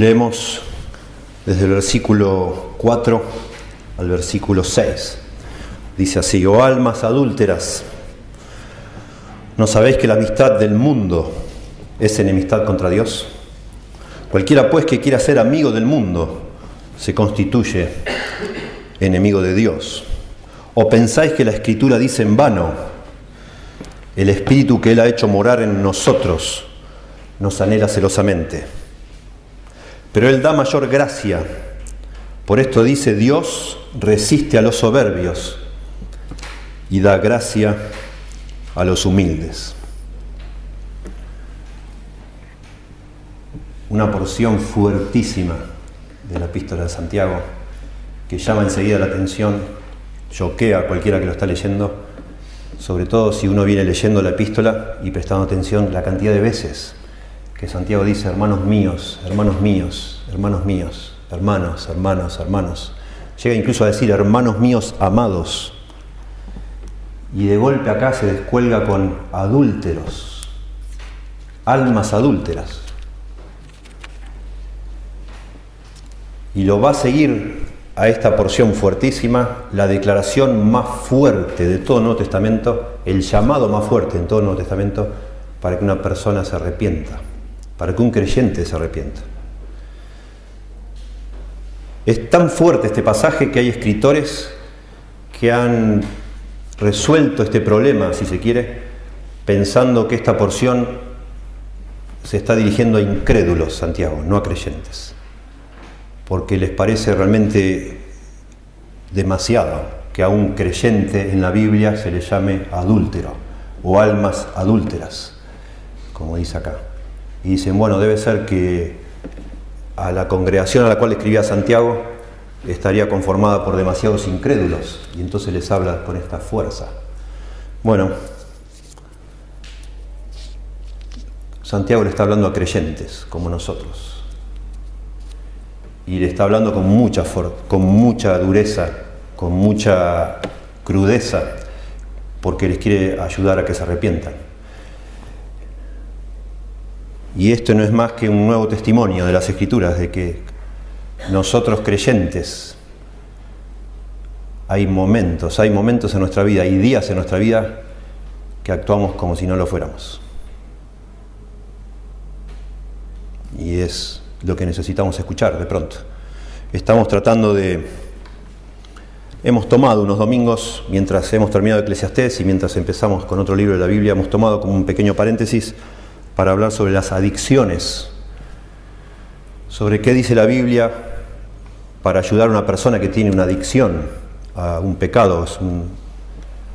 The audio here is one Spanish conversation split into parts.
Leemos desde el versículo 4 al versículo 6. Dice así, oh almas adúlteras, ¿no sabéis que la amistad del mundo es enemistad contra Dios? Cualquiera pues que quiera ser amigo del mundo se constituye enemigo de Dios. ¿O pensáis que la escritura dice en vano, el espíritu que Él ha hecho morar en nosotros nos anhela celosamente? Pero Él da mayor gracia. Por esto dice, Dios resiste a los soberbios y da gracia a los humildes. Una porción fuertísima de la epístola de Santiago que llama enseguida la atención, choquea a cualquiera que lo está leyendo, sobre todo si uno viene leyendo la epístola y prestando atención la cantidad de veces que Santiago dice, hermanos míos, hermanos míos, hermanos míos, hermanos, hermanos, hermanos. Llega incluso a decir, hermanos míos amados. Y de golpe acá se descuelga con adúlteros, almas adúlteras. Y lo va a seguir a esta porción fuertísima la declaración más fuerte de todo el Nuevo Testamento, el llamado más fuerte en todo el Nuevo Testamento para que una persona se arrepienta, para que un creyente se arrepienta. Es tan fuerte este pasaje que hay escritores que han resuelto este problema, si se quiere, pensando que esta porción se está dirigiendo a incrédulos, Santiago, no a creyentes porque les parece realmente demasiado que a un creyente en la Biblia se le llame adúltero o almas adúlteras, como dice acá. Y dicen, bueno, debe ser que a la congregación a la cual escribía Santiago estaría conformada por demasiados incrédulos y entonces les habla con esta fuerza. Bueno, Santiago le está hablando a creyentes como nosotros y le está hablando con mucha, con mucha dureza, con mucha crudeza, porque les quiere ayudar a que se arrepientan. Y esto no es más que un nuevo testimonio de las Escrituras, de que nosotros creyentes hay momentos, hay momentos en nuestra vida, hay días en nuestra vida que actuamos como si no lo fuéramos. Y es lo que necesitamos escuchar de pronto. Estamos tratando de... Hemos tomado unos domingos, mientras hemos terminado Eclesiastés y mientras empezamos con otro libro de la Biblia, hemos tomado como un pequeño paréntesis para hablar sobre las adicciones, sobre qué dice la Biblia para ayudar a una persona que tiene una adicción a un pecado,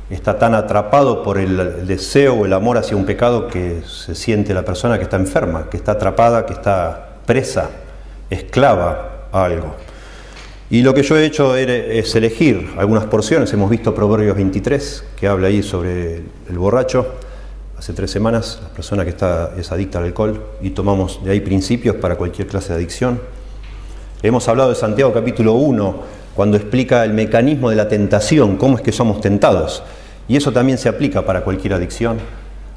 está tan atrapado por el deseo o el amor hacia un pecado que se siente la persona que está enferma, que está atrapada, que está presa, esclava a algo. Y lo que yo he hecho es elegir algunas porciones. Hemos visto Proverbios 23, que habla ahí sobre el borracho, hace tres semanas, la persona que está, es adicta al alcohol, y tomamos de ahí principios para cualquier clase de adicción. Hemos hablado de Santiago capítulo 1, cuando explica el mecanismo de la tentación, cómo es que somos tentados. Y eso también se aplica para cualquier adicción,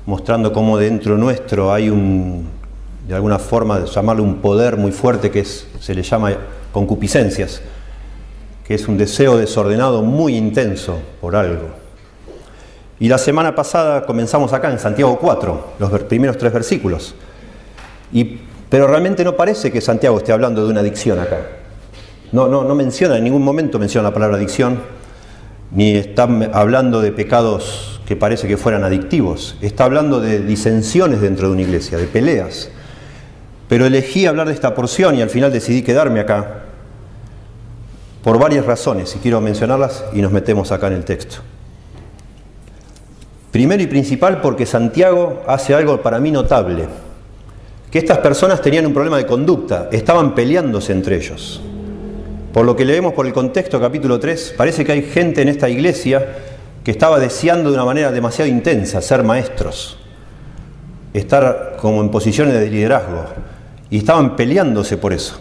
mostrando cómo dentro nuestro hay un, de alguna forma, llamarle un poder muy fuerte que se le llama concupiscencias, que es un deseo desordenado muy intenso por algo. Y la semana pasada comenzamos acá en Santiago 4, los primeros tres versículos. Pero realmente no parece que Santiago esté hablando de una adicción acá. No, no, no menciona, en ningún momento menciona la palabra adicción, ni está hablando de pecados que parece que fueran adictivos. Está hablando de disensiones dentro de una iglesia, de peleas pero elegí hablar de esta porción y al final decidí quedarme acá por varias razones, y quiero mencionarlas y nos metemos acá en el texto. Primero y principal porque Santiago hace algo para mí notable, que estas personas tenían un problema de conducta, estaban peleándose entre ellos. Por lo que leemos por el contexto capítulo 3, parece que hay gente en esta iglesia que estaba deseando de una manera demasiado intensa ser maestros, estar como en posiciones de liderazgo, y estaban peleándose por eso.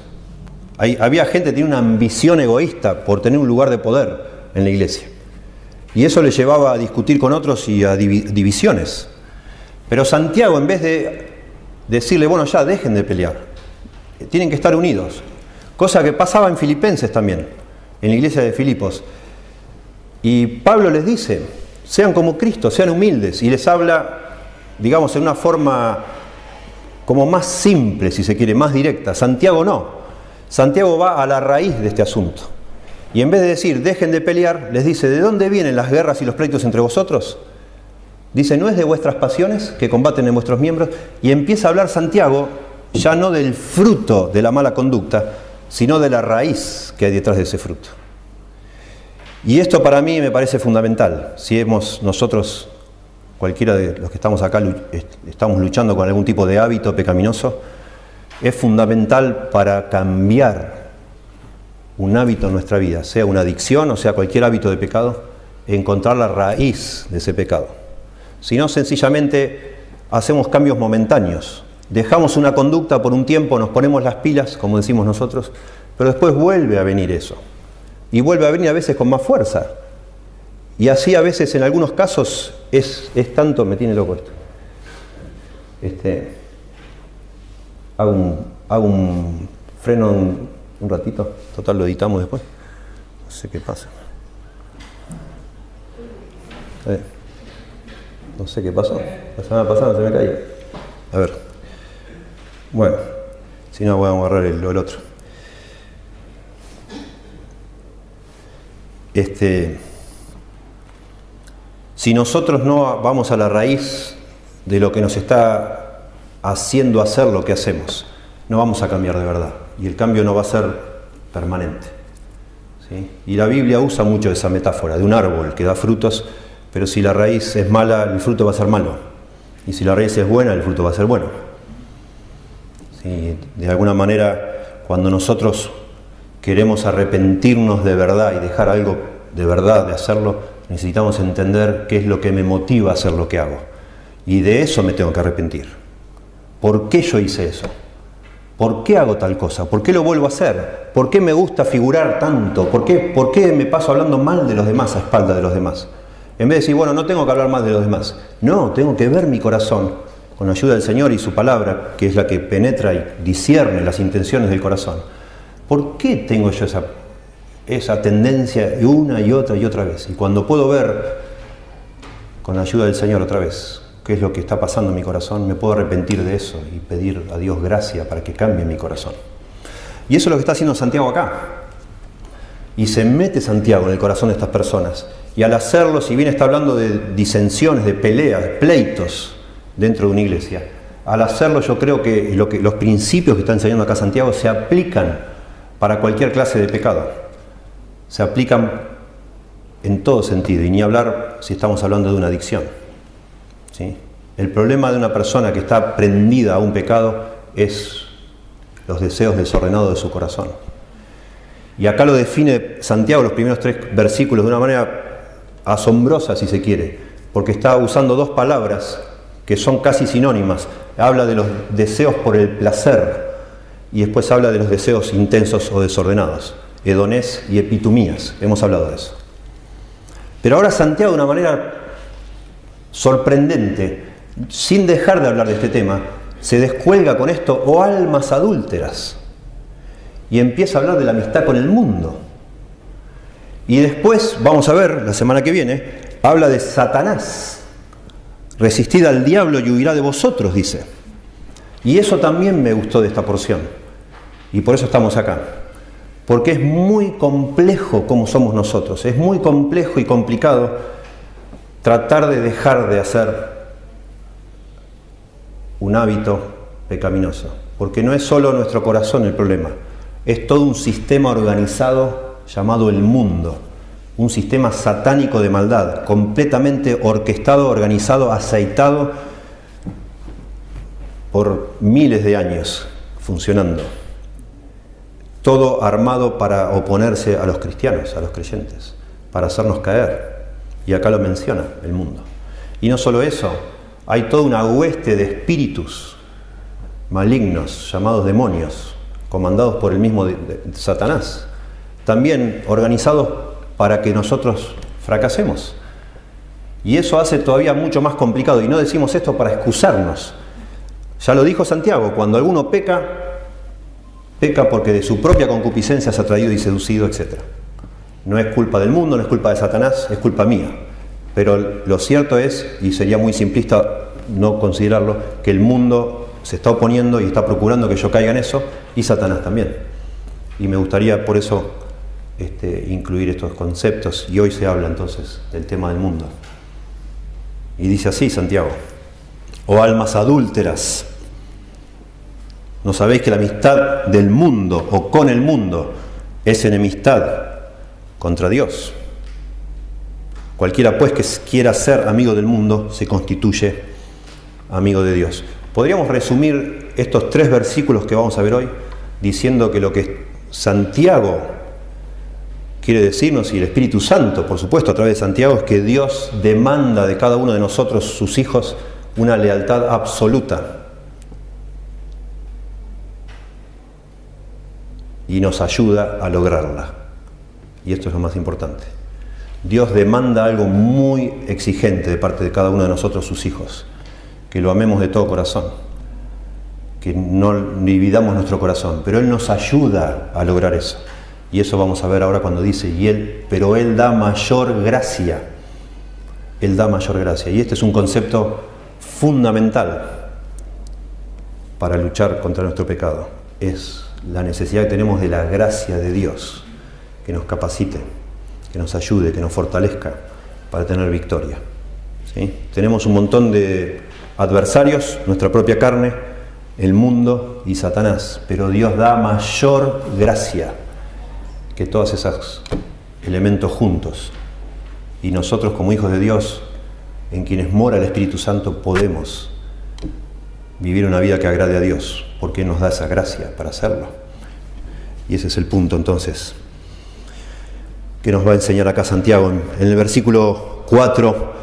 había gente que tenía una ambición egoísta por tener un lugar de poder en la iglesia. Y eso le llevaba a discutir con otros y a divisiones. Pero Santiago, en vez de decirle, bueno, ya dejen de pelear, tienen que estar unidos. Cosa que pasaba en Filipenses también, en la iglesia de Filipos. Y Pablo les dice, sean como Cristo, sean humildes, y les habla, digamos, en una forma como más simple, si se quiere, más directa. Santiago no. Santiago va a la raíz de este asunto. Y en vez de decir, dejen de pelear, les dice, ¿de dónde vienen las guerras y los pleitos entre vosotros? Dice, ¿no es de vuestras pasiones que combaten en vuestros miembros? Y empieza a hablar Santiago ya no del fruto de la mala conducta, sino de la raíz que hay detrás de ese fruto. Y esto para mí me parece fundamental. Si hemos nosotros, cualquiera de los que estamos acá, estamos luchando con algún tipo de hábito pecaminoso, es fundamental para cambiar un hábito en nuestra vida, sea una adicción o sea cualquier hábito de pecado, encontrar la raíz de ese pecado. Si no, sencillamente hacemos cambios momentáneos. Dejamos una conducta por un tiempo, nos ponemos las pilas, como decimos nosotros, pero después vuelve a venir eso. Y vuelve a venir a veces con más fuerza. Y así a veces en algunos casos es, es tanto, me tiene loco esto. Este, hago un, un freno un ratito, total lo editamos después. No sé qué pasa. Eh. No sé qué pasó. La semana pasada se me cayó. A ver. Bueno, si no, voy a agarrar el, el otro. Este, si nosotros no vamos a la raíz de lo que nos está haciendo hacer lo que hacemos, no vamos a cambiar de verdad. Y el cambio no va a ser permanente. ¿sí? Y la Biblia usa mucho esa metáfora de un árbol que da frutos pero si la raíz es mala, el fruto va a ser malo. Y si la raíz es buena, el fruto va a ser bueno. de alguna manera, cuando nosotros queremos arrepentirnos de verdad y dejar algo de verdad de hacerlo, necesitamos entender qué es lo que me motiva a hacer lo que hago. Y de eso me tengo que arrepentir. ¿Por qué yo hice eso? ¿Por qué hago tal cosa? ¿Por qué lo vuelvo a hacer? ¿Por qué me gusta figurar tanto? ¿Por qué, ¿Por qué me paso hablando mal de los demás a espalda de los demás? En vez de decir, bueno, no tengo que hablar más de los demás. No, tengo que ver mi corazón con la ayuda del Señor y su palabra, que es la que penetra y discierne las intenciones del corazón. ¿Por qué tengo yo esa, esa tendencia una y otra y otra vez? Y cuando puedo ver con la ayuda del Señor otra vez qué es lo que está pasando en mi corazón, me puedo arrepentir de eso y pedir a Dios gracia para que cambie mi corazón. Y eso es lo que está haciendo Santiago acá. Y se mete Santiago en el corazón de estas personas y al hacerlo, si bien está hablando de disensiones, de peleas, de pleitos dentro de una iglesia, al hacerlo yo creo que, que los principios que está enseñando acá Santiago se aplican para cualquier clase de pecado. Se aplican en todo sentido, y ni hablar si estamos hablando de una adicción. El problema de una persona que está prendida a un pecado es los deseos desordenados de su corazón. Y acá lo define Santiago, los primeros tres versículos, de una manera asombrosa si se quiere, porque está usando dos palabras que son casi sinónimas. Habla de los deseos por el placer y después habla de los deseos intensos o desordenados, hedonés y epitumías. Hemos hablado de eso. Pero ahora Santiago de una manera sorprendente, sin dejar de hablar de este tema, se descuelga con esto, o almas adúlteras, y empieza a hablar de la amistad con el mundo. Y después, vamos a ver, la semana que viene, habla de Satanás. Resistid al diablo y huirá de vosotros, dice. Y eso también me gustó de esta porción. Y por eso estamos acá. Porque es muy complejo como somos nosotros. Es muy complejo y complicado tratar de dejar de hacer un hábito pecaminoso. Porque no es solo nuestro corazón el problema. Es todo un sistema organizado llamado el mundo, un sistema satánico de maldad, completamente orquestado, organizado, aceitado por miles de años funcionando. Todo armado para oponerse a los cristianos, a los creyentes, para hacernos caer. Y acá lo menciona el mundo. Y no solo eso, hay toda una hueste de espíritus malignos, llamados demonios, comandados por el mismo Satanás, también organizados para que nosotros fracasemos. Y eso hace todavía mucho más complicado. Y no decimos esto para excusarnos. Ya lo dijo Santiago, cuando alguno peca, Peca porque de su propia concupiscencia se ha traído y seducido, etc. No es culpa del mundo, no es culpa de Satanás, es culpa mía. Pero lo cierto es, y sería muy simplista no considerarlo, que el mundo se está oponiendo y está procurando que yo caiga en eso, y Satanás también. Y me gustaría por eso este, incluir estos conceptos, y hoy se habla entonces del tema del mundo. Y dice así Santiago, o oh almas adúlteras, ¿no sabéis que la amistad del mundo o con el mundo es enemistad contra Dios? Cualquiera pues que quiera ser amigo del mundo se constituye amigo de Dios. Podríamos resumir estos tres versículos que vamos a ver hoy diciendo que lo que Santiago quiere decirnos, y el Espíritu Santo, por supuesto, a través de Santiago, es que Dios demanda de cada uno de nosotros, sus hijos, una lealtad absoluta. Y nos ayuda a lograrla. Y esto es lo más importante. Dios demanda algo muy exigente de parte de cada uno de nosotros, sus hijos que lo amemos de todo corazón, que no dividamos nuestro corazón, pero Él nos ayuda a lograr eso. Y eso vamos a ver ahora cuando dice, y Él, pero Él da mayor gracia. Él da mayor gracia. Y este es un concepto fundamental para luchar contra nuestro pecado. Es la necesidad que tenemos de la gracia de Dios, que nos capacite, que nos ayude, que nos fortalezca para tener victoria. ¿Sí? Tenemos un montón de adversarios, nuestra propia carne, el mundo y Satanás. Pero Dios da mayor gracia que todos esos elementos juntos. Y nosotros como hijos de Dios, en quienes mora el Espíritu Santo, podemos vivir una vida que agrade a Dios, porque nos da esa gracia para hacerlo. Y ese es el punto entonces que nos va a enseñar acá Santiago. En el versículo 4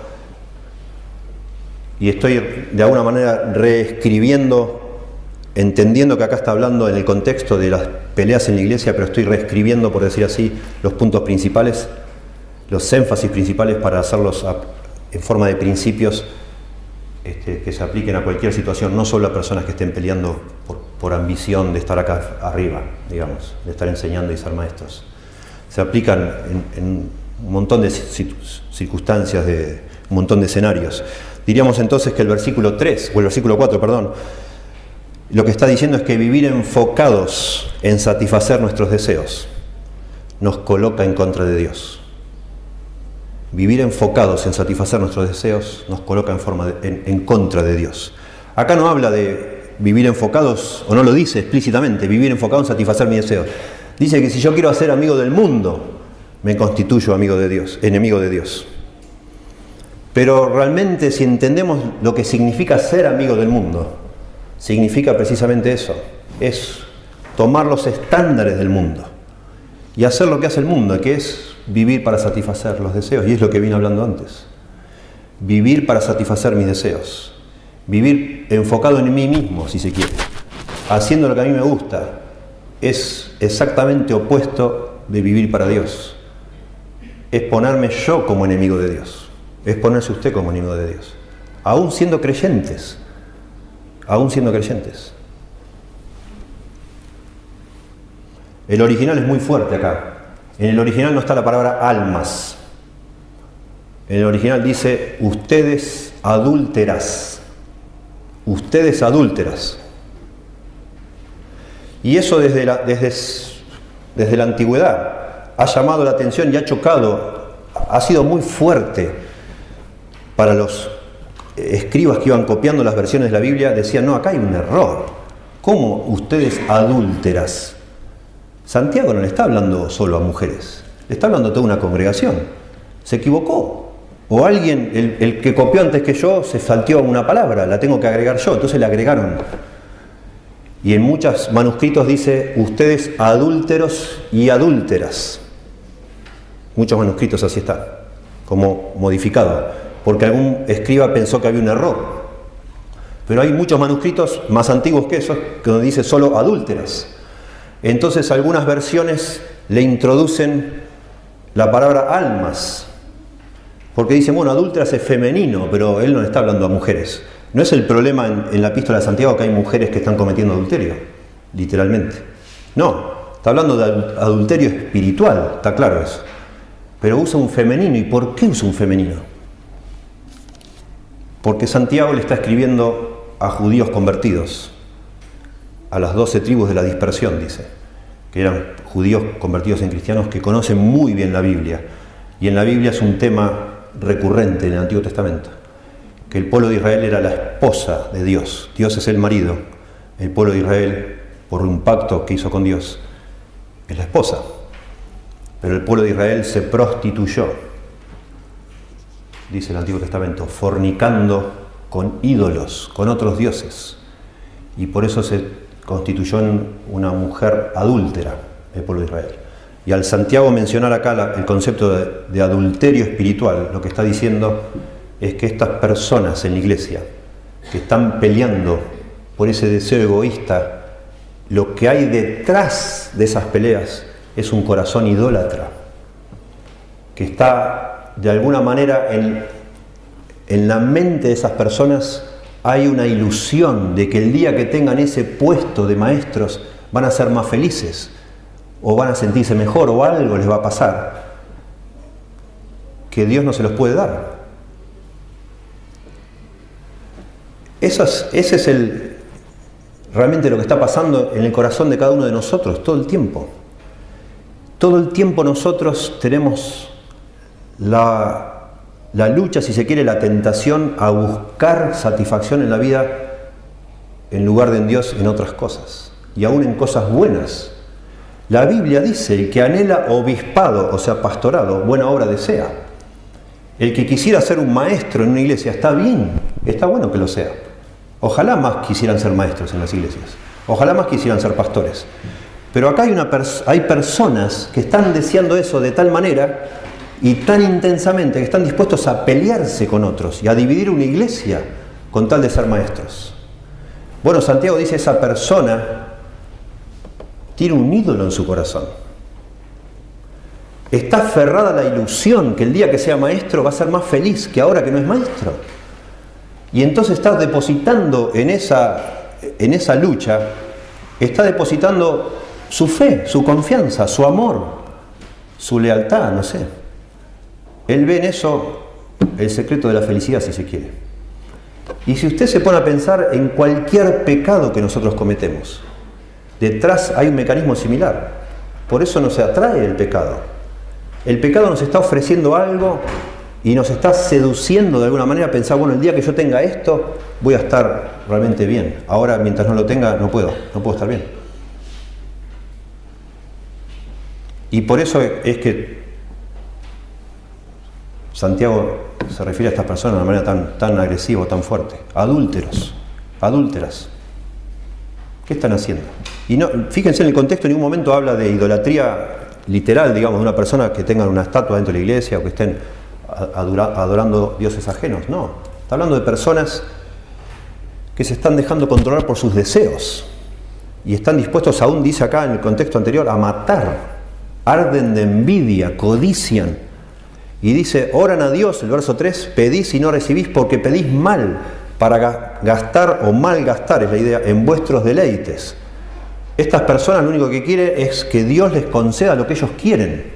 y estoy de alguna manera reescribiendo, entendiendo que acá está hablando en el contexto de las peleas en la iglesia, pero estoy reescribiendo, por decir así, los puntos principales, los énfasis principales para hacerlos en forma de principios este, que se apliquen a cualquier situación, no solo a personas que estén peleando por, ambición de estar acá arriba, digamos, de estar enseñando y ser maestros. Se aplican en un montón de circunstancias, de un montón de escenarios. Diríamos entonces que el versículo 3, o el versículo 4, perdón, lo que está diciendo es que vivir enfocados en satisfacer nuestros deseos nos coloca en contra de Dios. Vivir enfocados en satisfacer nuestros deseos nos coloca en, forma en, contra de Dios. Acá no habla de vivir enfocados, o no lo dice explícitamente, vivir enfocado en satisfacer mis deseos. Dice que si yo quiero ser amigo del mundo, me constituyo amigo de Dios, enemigo de Dios. Pero realmente si entendemos lo que significa ser amigo del mundo, significa precisamente eso, es tomar los estándares del mundo y hacer lo que hace el mundo, que es vivir para satisfacer los deseos, y es lo que vine hablando antes. Vivir para satisfacer mis deseos, vivir enfocado en mí mismo, si se quiere, haciendo lo que a mí me gusta, es exactamente opuesto de vivir para Dios, es ponerme yo como enemigo de Dios es ponerse usted como enemigo de Dios. Aún siendo creyentes, aún siendo creyentes. El original es muy fuerte acá. En el original no está la palabra almas. En el original dice ustedes adúlteras. Ustedes adúlteras. Y eso desde la, desde, desde la antigüedad ha llamado la atención y ha chocado, ha sido muy fuerte para los escribas que iban copiando las versiones de la Biblia, decían, no, acá hay un error. ¿Cómo ustedes adúlteras? Santiago no le está hablando solo a mujeres, le está hablando a toda una congregación. Se equivocó. O alguien, el, el que copió antes que yo, se salteó una palabra, la tengo que agregar yo, entonces le agregaron. Y en muchos manuscritos dice, ustedes adúlteros y adúlteras. Muchos manuscritos así están, como modificado porque algún escriba pensó que había un error. Pero hay muchos manuscritos más antiguos que esos que donde dice solo adúlteras. Entonces algunas versiones le introducen la palabra almas, porque dicen, bueno, adúlteras es femenino, pero él no está hablando a mujeres. No es el problema en, la epístola de Santiago que hay mujeres que están cometiendo adulterio, literalmente. No, está hablando de adulterio espiritual, está claro eso. Pero usa un femenino. ¿Y por qué usa un femenino? Porque Santiago le está escribiendo a judíos convertidos, a las doce tribus de la dispersión, dice, que eran judíos convertidos en cristianos que conocen muy bien la Biblia. Y en la Biblia es un tema recurrente en el Antiguo Testamento, el pueblo de Israel era la esposa de Dios, Dios es el marido, el pueblo de Israel, por un pacto que hizo con Dios, es la esposa, pero el pueblo de Israel se prostituyó, dice el Antiguo Testamento, fornicando con ídolos, con otros dioses, y por eso se constituyó en una mujer adúltera el pueblo de Israel. Y al Santiago mencionar acá el concepto de, adulterio espiritual, lo que está diciendo es que estas personas en la iglesia que están peleando por ese deseo egoísta, lo que hay detrás de esas peleas es un corazón idólatra, que está de alguna manera en, en la mente de esas personas hay una ilusión de que el día que tengan ese puesto de maestros van a ser más felices o van a sentirse mejor o algo les va a pasar que Dios no se los puede dar. Eso es, ese es el, realmente lo que está pasando en el corazón de cada uno de nosotros todo el tiempo. Todo el tiempo nosotros tenemos la, la lucha, si se quiere, la tentación a buscar satisfacción en la vida en lugar de en Dios en otras cosas y aún en cosas buenas la Biblia dice, el que anhela obispado, o sea, pastorado, buena obra desea. El que quisiera ser un maestro en una iglesia está bien, está bueno que lo sea. Ojalá más quisieran ser maestros en las iglesias. Ojalá más quisieran ser pastores. Pero acá hay, personas que están deseando eso de tal manera y tan intensamente que están dispuestos a pelearse con otros y a dividir una iglesia con tal de ser maestros. Bueno, Santiago dice esa persona tiene un ídolo en su corazón. Está aferrada a la ilusión que el día que sea maestro va a ser más feliz que ahora que no es maestro. Y entonces está depositando en esa, en esa lucha, está depositando su fe, su confianza, su amor, su lealtad, no sé. Él ve en eso el secreto de la felicidad, si se quiere. Y si usted se pone a pensar en cualquier pecado que nosotros cometemos, Detrás hay un mecanismo similar. Por eso nos atrae el pecado. El pecado nos está ofreciendo algo y nos está seduciendo de alguna manera a pensar, bueno, el día que yo tenga esto, voy a estar realmente bien. Ahora, mientras no lo tenga, no puedo, no puedo estar bien. Y por eso es que Santiago se refiere a estas personas de una manera tan, tan agresiva, tan fuerte. Adúlteros, adúlteras. ¿Qué están haciendo? Y no, fíjense en el contexto, en ningún momento habla de idolatría literal, digamos, de una persona que tenga una estatua dentro de la iglesia o que estén adorando dioses ajenos. No, está hablando de personas que se están dejando controlar por sus deseos y están dispuestos, aún dice acá en el contexto anterior, a matar. Arden de envidia, codician. Y dice, oran a Dios, el verso 3, pedís y no recibís porque pedís mal para gastar o malgastar, es la idea, en vuestros deleites. Estas personas lo único que quieren es que Dios les conceda lo que ellos quieren.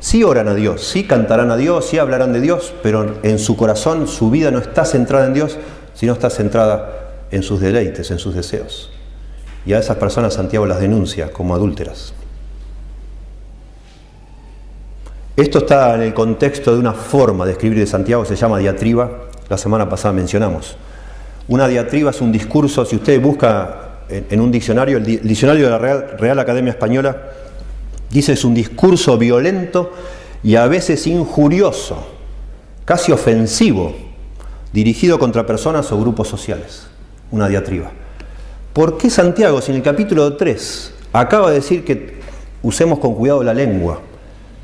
Sí oran a Dios, sí cantarán a Dios, sí hablarán de Dios, pero en su corazón su vida no está centrada en Dios, sino está centrada en sus deleites, en sus deseos. Y a esas personas Santiago las denuncia como adúlteras. Esto está en el contexto de una forma de escribir de Santiago, se llama diatriba, la semana pasada mencionamos. Una diatriba es un discurso, si usted busca en, un diccionario, el, diccionario de la Real, Academia Española dice es un discurso violento y a veces injurioso, casi ofensivo, dirigido contra personas o grupos sociales. Una diatriba. ¿Por qué Santiago, si en el capítulo 3 acaba de decir que usemos con cuidado la lengua?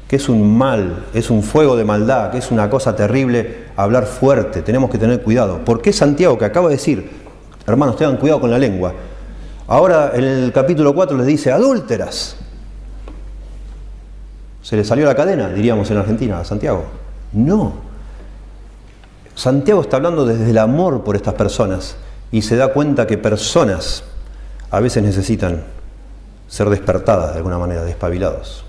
que es un mal, es un fuego de maldad, que es una cosa terrible hablar fuerte, tenemos que tener cuidado. ¿Por qué Santiago, que acaba de decir, hermanos, tengan cuidado con la lengua? Ahora en el capítulo 4 les dice, adúlteras. Se le salió la cadena, diríamos en Argentina, a Santiago. No. Santiago está hablando desde el amor por estas personas y se da cuenta que personas a veces necesitan ser despertadas de alguna manera, despabilados.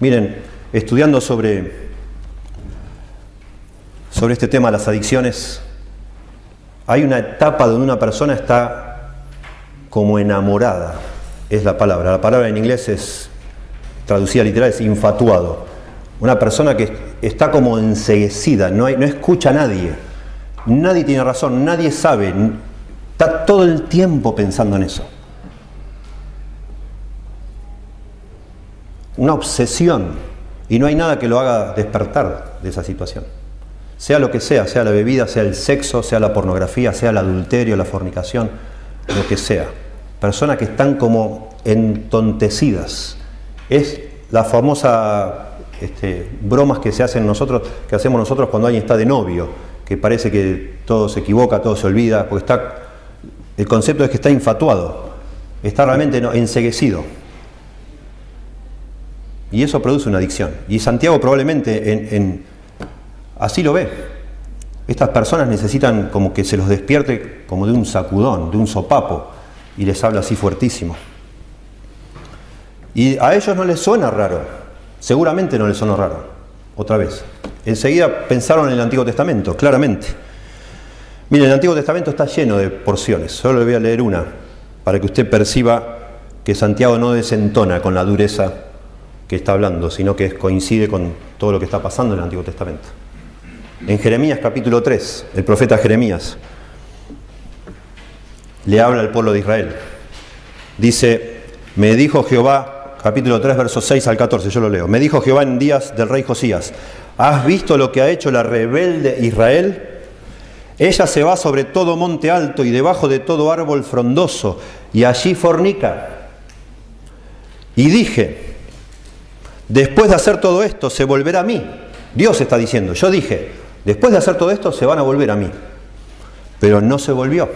Miren, estudiando sobre, sobre este tema, las adicciones, hay una etapa donde una persona está como enamorada, es la palabra. La palabra en inglés es, traducida literal, es infatuado. Una persona que está como enseguecida, no, no escucha a nadie. Nadie tiene razón, nadie sabe. Está todo el tiempo pensando en eso. Una obsesión. Y no hay nada que lo haga despertar de esa situación sea lo que sea, sea la bebida, sea el sexo, sea la pornografía, sea el adulterio, la fornicación, lo que sea. Personas que están como entontecidas. Es la famosa este, bromas que se hacen nosotros, que hacemos nosotros cuando alguien está de novio, que parece que todo se equivoca, todo se olvida, porque está. El concepto es que está infatuado, está realmente enseguecido. Y eso produce una adicción. Y Santiago probablemente en Así lo ve. Estas personas necesitan como que se los despierte como de un sacudón, de un sopapo, y les habla así fuertísimo. Y a ellos no les suena raro, seguramente no les suena raro, otra vez. Enseguida pensaron en el Antiguo Testamento, claramente. Miren, el Antiguo Testamento está lleno de porciones, solo le voy a leer una, para que usted perciba que Santiago no desentona con la dureza que está hablando, sino que coincide con todo lo que está pasando en el Antiguo Testamento en Jeremías capítulo 3, el profeta Jeremías le habla al pueblo de Israel. Dice, me dijo Jehová, capítulo 3, versos 6 al 14, yo lo leo, me dijo Jehová en días del rey Josías, ¿has visto lo que ha hecho la rebelde Israel? Ella se va sobre todo monte alto y debajo de todo árbol frondoso, y allí fornica. Y dije, después de hacer todo esto, se volverá a mí. Dios está diciendo, yo dije, Después de hacer todo esto, se van a volver a mí. Pero no se volvió.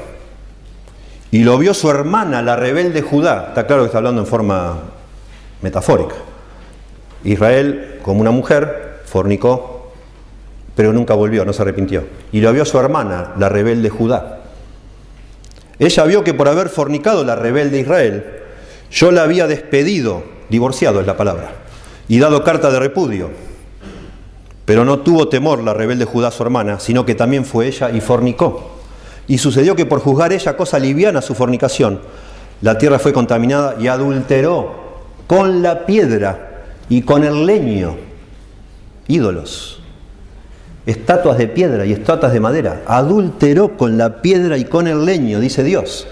Y lo vio su hermana, la rebelde Judá. Está claro que está hablando en forma metafórica. Israel, como una mujer, fornicó, pero nunca volvió, no se arrepintió. Y lo vio su hermana, la rebelde Judá. Ella vio que por haber fornicado la rebelde Israel, yo la había despedido, divorciado es la palabra, y dado carta de repudio. Pero no tuvo temor la rebelde Judá su hermana, sino que también fue ella y fornicó. Y sucedió que por juzgar ella cosa liviana su fornicación, la tierra fue contaminada y adulteró con la piedra y con el leño ídolos, estatuas de piedra y estatuas de madera. Adulteró con la piedra y con el leño, dice Dios.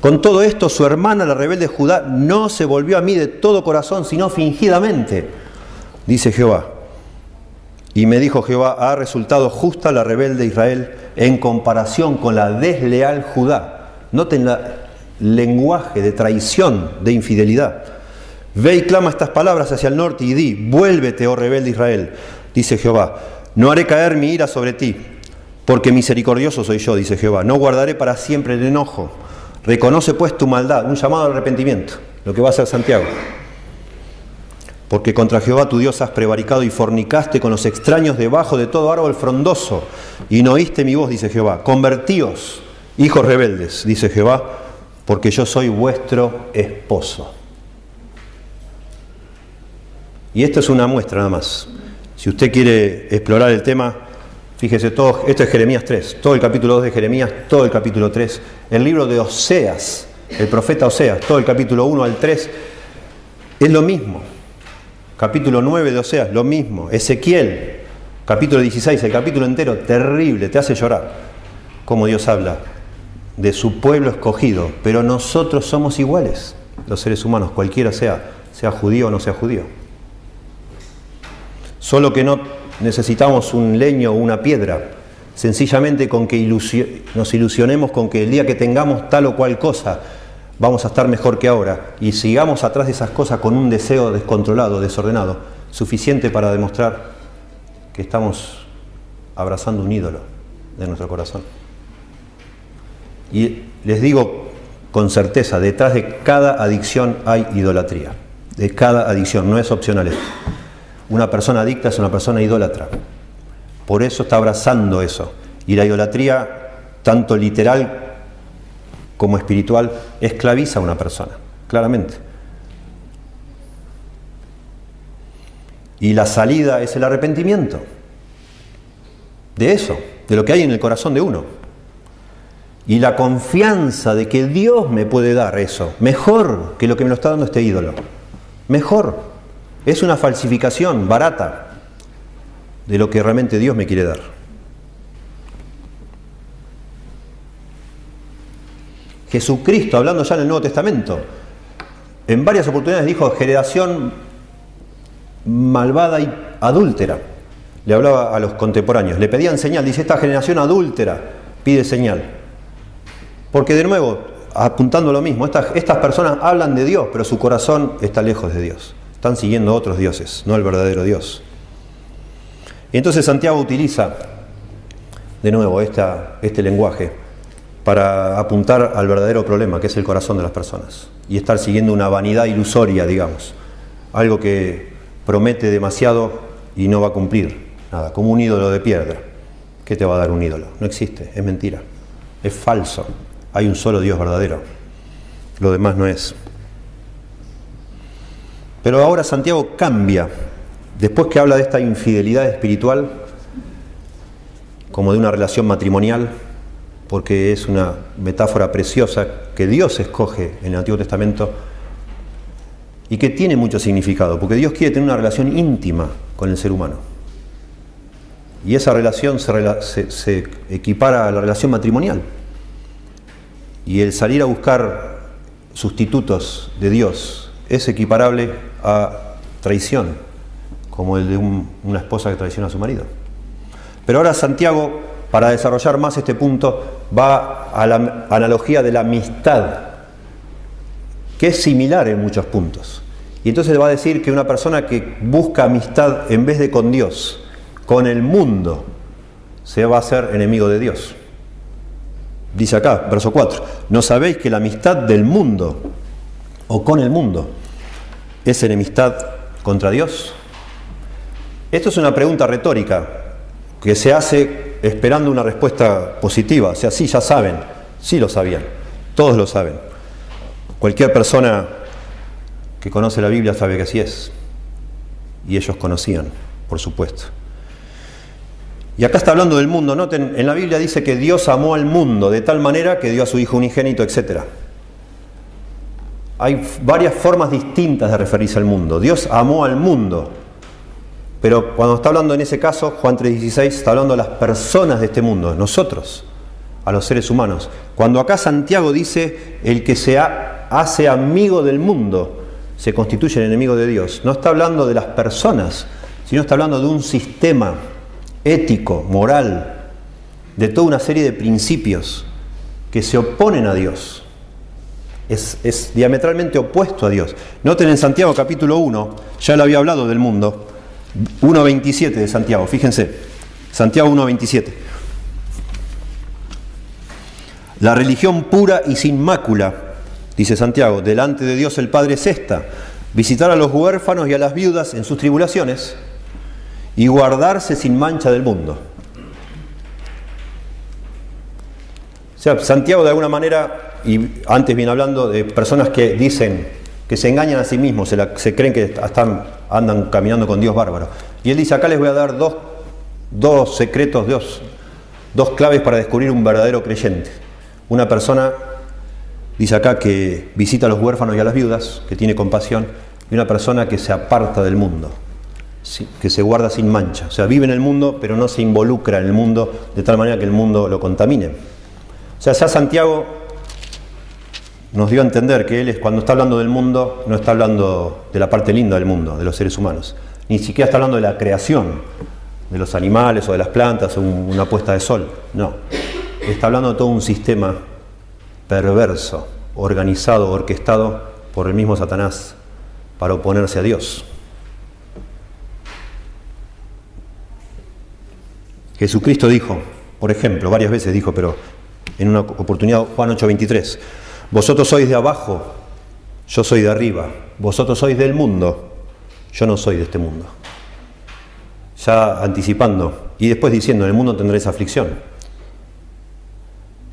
Con todo esto, su hermana, la rebelde Judá, no se volvió a mí de todo corazón, sino fingidamente, dice Jehová. Y me dijo Jehová, ha resultado justa la rebelde Israel en comparación con la desleal Judá. Noten el lenguaje de traición, de infidelidad. Ve y clama estas palabras hacia el norte y di, vuélvete, oh rebelde Israel, dice Jehová. No haré caer mi ira sobre ti, porque misericordioso soy yo, dice Jehová. No guardaré para siempre el enojo. Reconoce pues tu maldad, un llamado al arrepentimiento, lo que va a hacer Santiago porque contra Jehová tu Dios has prevaricado y fornicaste con los extraños debajo de todo árbol frondoso, y no oíste mi voz, dice Jehová. Convertíos, hijos rebeldes, dice Jehová, porque yo soy vuestro esposo. Y esto es una muestra nada más. Si usted quiere explorar el tema, fíjese todo, esto es Jeremías 3, todo el capítulo 2 de Jeremías, todo el capítulo 3, el libro de Oseas, el profeta Oseas, todo el capítulo 1 al 3, es lo mismo. Capítulo 9 de Oseas, lo mismo. Ezequiel, capítulo 16, el capítulo entero, terrible, te hace llorar. Como Dios habla de su pueblo escogido, pero nosotros somos iguales, los seres humanos, cualquiera sea, sea judío o no sea judío. Solo que no necesitamos un leño o una piedra, sencillamente con que nos ilusionemos con que el día que tengamos tal o cual cosa, vamos a estar mejor que ahora y sigamos atrás de esas cosas con un deseo descontrolado, desordenado, suficiente para demostrar que estamos abrazando un ídolo de nuestro corazón. Y les digo con certeza, detrás de cada adicción hay idolatría. De cada adicción, no es opcional esto. Una persona adicta es una persona idólatra. Por eso está abrazando eso. Y la idolatría, tanto literal como espiritual, esclaviza a una persona, claramente. Y la salida es el arrepentimiento. De eso, de lo que hay en el corazón de uno. Y la confianza de que Dios me puede dar eso, mejor que lo que me lo está dando este ídolo. Mejor. Es una falsificación barata de lo que realmente Dios me quiere dar. Jesucristo, hablando ya en el Nuevo Testamento, en varias oportunidades dijo generación malvada y adúltera. Le hablaba a los contemporáneos, le pedían señal, dice esta generación adúltera pide señal. Porque de nuevo, apuntando lo mismo, estas, estas personas hablan de Dios, pero su corazón está lejos de Dios. Están siguiendo otros dioses, no el verdadero Dios. Y entonces Santiago utiliza de nuevo este lenguaje para apuntar al verdadero problema, que es el corazón de las personas, y estar siguiendo una vanidad ilusoria, digamos, algo que promete demasiado y no va a cumplir nada, como un ídolo de piedra. ¿Qué te va a dar un ídolo? No existe, es mentira, es falso. Hay un solo Dios verdadero, lo demás no es. Pero ahora Santiago cambia, después que habla de esta infidelidad espiritual, como de una relación matrimonial, porque es una metáfora preciosa que Dios escoge en el Antiguo Testamento y que tiene mucho significado, porque Dios quiere tener una relación íntima con el ser humano. Y esa relación se, equipara a la relación matrimonial. Y el salir a buscar sustitutos de Dios es equiparable a traición, como el de una esposa que traiciona a su marido. Pero ahora Santiago para desarrollar más este punto, va a la analogía de la amistad, que es similar en muchos puntos. Y entonces va a decir que una persona que busca amistad en vez de con Dios, con el mundo, se va a hacer enemigo de Dios. Dice acá, verso 4, ¿no sabéis que la amistad del mundo o con el mundo es enemistad contra Dios? Esto es una pregunta retórica que se hace esperando una respuesta positiva. O sea, sí, ya saben, sí lo sabían, todos lo saben. Cualquier persona que conoce la Biblia sabe que así es. Y ellos conocían, por supuesto. Y acá está hablando del mundo. Noten, en la Biblia dice que Dios amó al mundo de tal manera que dio a su Hijo unigénito, etc. Hay varias formas distintas de referirse al mundo. Dios amó al mundo pero cuando está hablando en ese caso, Juan 3:16, está hablando de las personas de este mundo, nosotros, a los seres humanos. Cuando acá Santiago dice, el que se hace amigo del mundo, se constituye el enemigo de Dios. No está hablando de las personas, sino está hablando de un sistema ético, moral, de toda una serie de principios que se oponen a Dios. Es, es, diametralmente opuesto a Dios. Noten en Santiago capítulo 1, ya lo había hablado del mundo, 1.27 de Santiago, fíjense, Santiago 1.27. La religión pura y sin mácula, dice Santiago, delante de Dios el Padre es esta, visitar a los huérfanos y a las viudas en sus tribulaciones y guardarse sin mancha del mundo. O sea, Santiago de alguna manera, y antes viene hablando de personas que dicen que se engañan a sí mismos, se, creen que están, andan caminando con Dios bárbaro. Y él dice, acá les voy a dar dos, dos secretos, dos, dos claves para descubrir un verdadero creyente. Una persona, dice acá, que visita a los huérfanos y a las viudas, que tiene compasión, y una persona que se aparta del mundo, que se guarda sin mancha. O sea, vive en el mundo, pero no se involucra en el mundo de tal manera que el mundo lo contamine. O sea, ya Santiago nos dio a entender que Él es, cuando está hablando del mundo, no está hablando de la parte linda del mundo, de los seres humanos. Ni siquiera está hablando de la creación, de los animales o de las plantas o una puesta de sol. No. Está hablando de todo un sistema perverso, organizado, orquestado por el mismo Satanás para oponerse a Dios. Jesucristo dijo, por ejemplo, varias veces dijo, pero en una oportunidad, Juan 8:23, vosotros sois de abajo, yo soy de arriba. Vosotros sois del mundo, yo no soy de este mundo. Ya anticipando y después diciendo, en el mundo tendréis aflicción.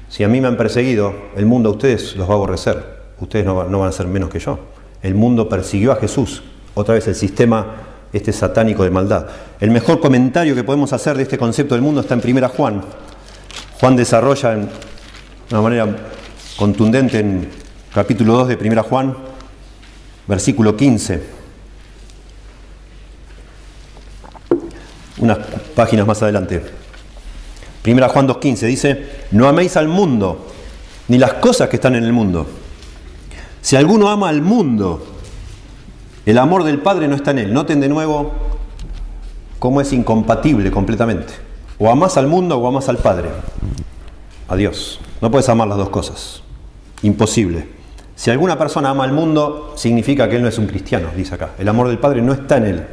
Si a mí me han perseguido, el mundo a ustedes los va a aborrecer. Ustedes no, van a ser menos que yo. El mundo persiguió a Jesús. Otra vez el sistema este satánico de maldad. El mejor comentario que podemos hacer de este concepto del mundo está en Primera Juan. Juan desarrolla en una manera contundente en capítulo 2 de Primera Juan, versículo 15. Unas páginas más adelante. Primera Juan 2.15 dice, no améis al mundo, ni las cosas que están en el mundo. Si alguno ama al mundo, el amor del Padre no está en él. Noten de nuevo cómo es incompatible completamente. O amas al mundo o amas al Padre. A Dios. No puedes amar las dos cosas. Imposible. Si alguna persona ama al mundo, significa que él no es un cristiano, dice acá. El amor del Padre no está en él.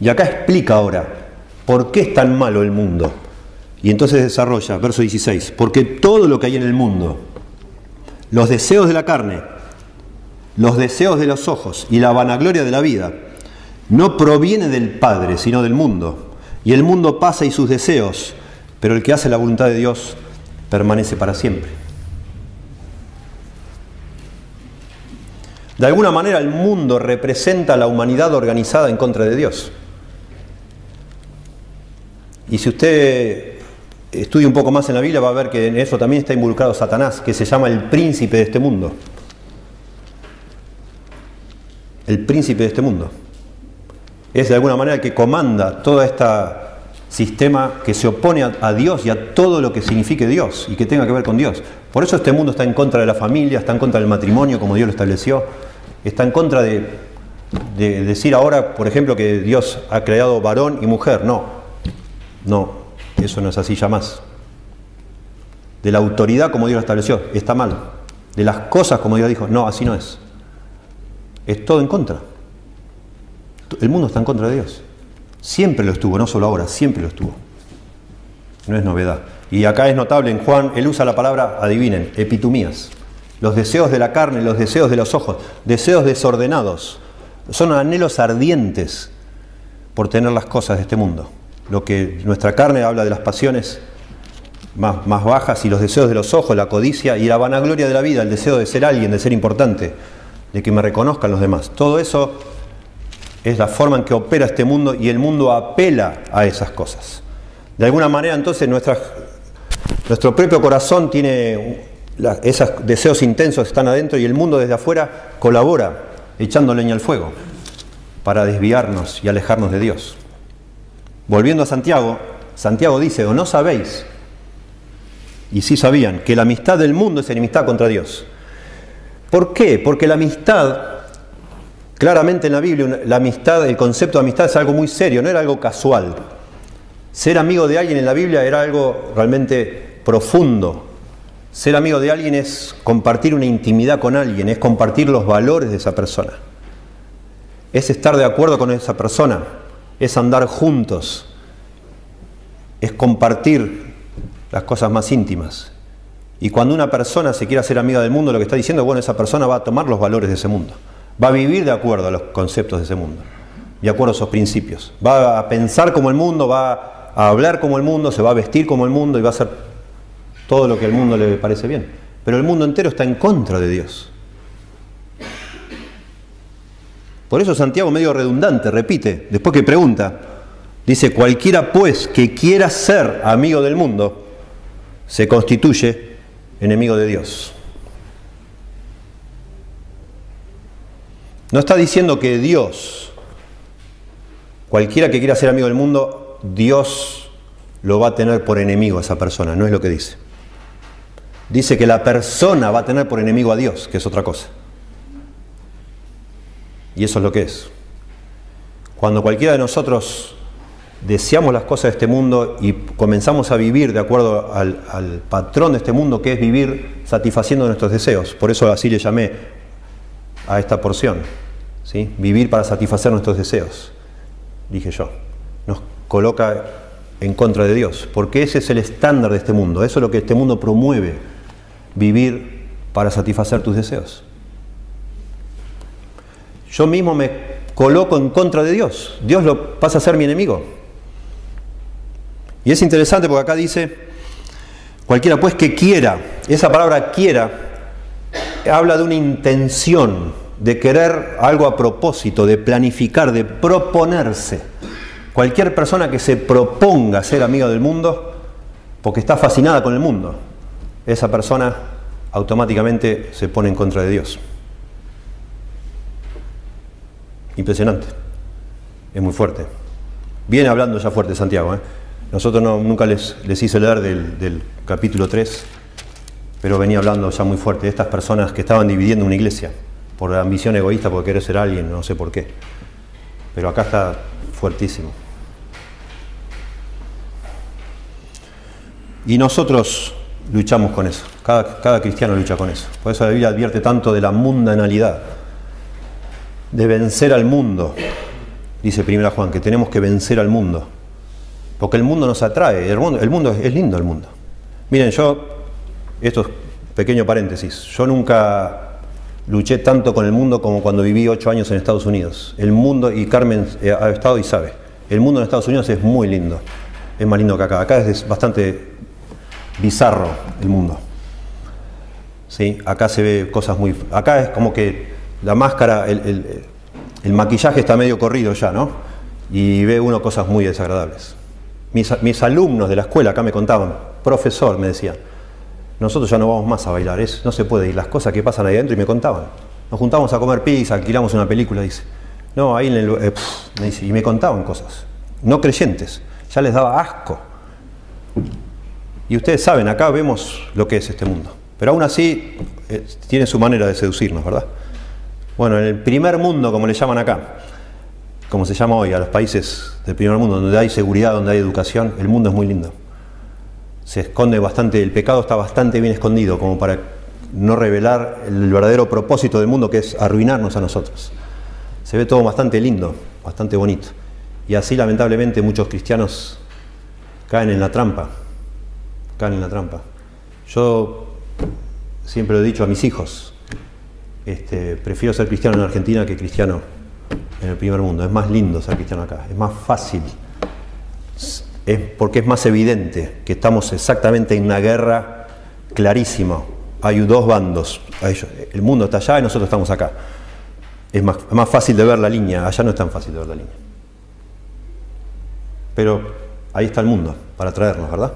Y acá explica ahora por qué es tan malo el mundo. Y entonces desarrolla, verso 16, porque todo lo que hay en el mundo, los deseos de la carne, los deseos de los ojos y la vanagloria de la vida, no proviene del Padre, sino del mundo. Y el mundo pasa y sus deseos, pero el que hace la voluntad de Dios permanece para siempre. De alguna manera el mundo representa a la humanidad organizada en contra de Dios. Y si usted estudia un poco más en la Biblia va a ver que en eso también está involucrado Satanás, que se llama el príncipe de este mundo. El príncipe de este mundo. Es de alguna manera el que comanda todo este sistema que se opone a, Dios y a todo lo que signifique Dios y que tenga que ver con Dios. Por eso este mundo está en contra de la familia, está en contra del matrimonio como Dios lo estableció, está en contra de, de decir ahora, por ejemplo, que Dios ha creado varón y mujer. No, no, eso no es así ya más. De la autoridad como Dios lo estableció, está mal. De las cosas como Dios dijo, no, así no es. Es todo en contra. El mundo está en contra de Dios. Siempre lo estuvo, no solo ahora, siempre lo estuvo. No es novedad. Y acá es notable en Juan, él usa la palabra, adivinen, epitumías. Los deseos de la carne, los deseos de los ojos, deseos desordenados. Son anhelos ardientes por tener las cosas de este mundo lo que nuestra carne habla de las pasiones más, más, bajas y los deseos de los ojos, la codicia y la vanagloria de la vida, el deseo de ser alguien, de ser importante, de que me reconozcan los demás. Todo eso es la forma en que opera este mundo y el mundo apela a esas cosas. De alguna manera entonces nuestro propio corazón tiene esos deseos intensos están adentro y el mundo desde afuera colabora echando leña al fuego para desviarnos y alejarnos de Dios. Volviendo a Santiago, Santiago dice, o no sabéis, y sí sabían, que la amistad del mundo es enemistad contra Dios. ¿Por qué? Porque la amistad, claramente en la Biblia, la amistad, el concepto de amistad es algo muy serio, no era algo casual. Ser amigo de alguien en la Biblia era algo realmente profundo. Ser amigo de alguien es compartir una intimidad con alguien, es compartir los valores de esa persona. Es estar de acuerdo con esa persona, es andar juntos, es compartir las cosas más íntimas. Y cuando una persona se quiere hacer amiga del mundo, lo que está diciendo, bueno, esa persona va a tomar los valores de ese mundo, va a vivir de acuerdo a los conceptos de ese mundo, de acuerdo a esos principios, va a pensar como el mundo, va a hablar como el mundo, se va a vestir como el mundo y va a hacer todo lo que al mundo le parece bien. Pero el mundo entero está en contra de Dios. Por eso Santiago medio redundante, repite, después que pregunta, dice, cualquiera pues que quiera ser amigo del mundo, se constituye enemigo de Dios. No está diciendo que Dios, cualquiera que quiera ser amigo del mundo, Dios lo va a tener por enemigo a esa persona, no es lo que dice. Dice que la persona va a tener por enemigo a Dios, que es otra cosa. Y eso es lo que es. Cuando cualquiera de nosotros deseamos las cosas de este mundo y comenzamos a vivir de acuerdo al, patrón de este mundo, que es vivir satisfaciendo nuestros deseos. Por eso así le llamé a esta porción. ¿sí? Vivir para satisfacer nuestros deseos, dije yo. Nos coloca en contra de Dios, porque ese es el estándar de este mundo. Eso es lo que este mundo promueve, vivir para satisfacer tus deseos yo mismo me coloco en contra de Dios. Dios lo pasa a ser mi enemigo. Y es interesante porque acá dice, cualquiera pues que quiera, esa palabra quiera habla de una intención, de querer algo a propósito, de planificar, de proponerse. Cualquier persona que se proponga ser amiga del mundo, porque está fascinada con el mundo, esa persona automáticamente se pone en contra de Dios. Impresionante. Es muy fuerte. Viene hablando ya fuerte Santiago. ¿eh? Nosotros no, nunca les, les hice leer del, del capítulo 3, pero venía hablando ya muy fuerte de estas personas que estaban dividiendo una iglesia por ambición egoísta, por querer ser alguien, no sé por qué. Pero acá está fuertísimo. Y nosotros luchamos con eso. Cada, cada, cristiano lucha con eso. Por eso la Biblia advierte tanto de la mundanalidad, de vencer al mundo. Dice primera Juan, que tenemos que vencer al mundo. Porque el mundo nos atrae. El mundo, el mundo es lindo el mundo. Miren, yo, esto es pequeño paréntesis, yo nunca luché tanto con el mundo como cuando viví ocho años en Estados Unidos. El mundo, y Carmen eh, ha estado y sabe, el mundo en Estados Unidos es muy lindo. Es más lindo que acá. Acá es bastante bizarro el mundo. ¿Sí? Acá se ve cosas muy... Acá es como que la máscara, el, maquillaje está medio corrido ya, ¿no? Y ve uno cosas muy desagradables. Mis, mis, alumnos de la escuela acá me contaban, profesor, me decían, nosotros ya no vamos más a bailar, no se puede ir, las cosas que pasan ahí adentro y me contaban. Nos juntamos a comer pizza, alquilamos una película, dice. No, ahí en el... Eh, y me contaban cosas, no creyentes, ya les daba asco. Y ustedes saben, acá vemos lo que es este mundo. Pero aún así, eh, tiene su manera de seducirnos, ¿verdad? Bueno, en el primer mundo, como le llaman acá, como se llama hoy, a los países del primer mundo, donde hay seguridad, donde hay educación, el mundo es muy lindo. Se esconde bastante, el pecado está bastante bien escondido, como para no revelar el verdadero propósito del mundo, que es arruinarnos a nosotros. Se ve todo bastante lindo, bastante bonito. Y así, lamentablemente, muchos cristianos caen en la trampa. Caen en la trampa. Yo siempre lo he dicho a mis hijos, este, prefiero ser cristiano en Argentina que cristiano en el primer mundo. Es más lindo ser cristiano acá, es más fácil. Es porque es más evidente que estamos exactamente en una guerra clarísima. Hay dos bandos. El mundo está allá y nosotros estamos acá. Es más, es más fácil de ver la línea. Allá no es tan fácil de ver la línea. Pero ahí está el mundo para traernos, ¿verdad?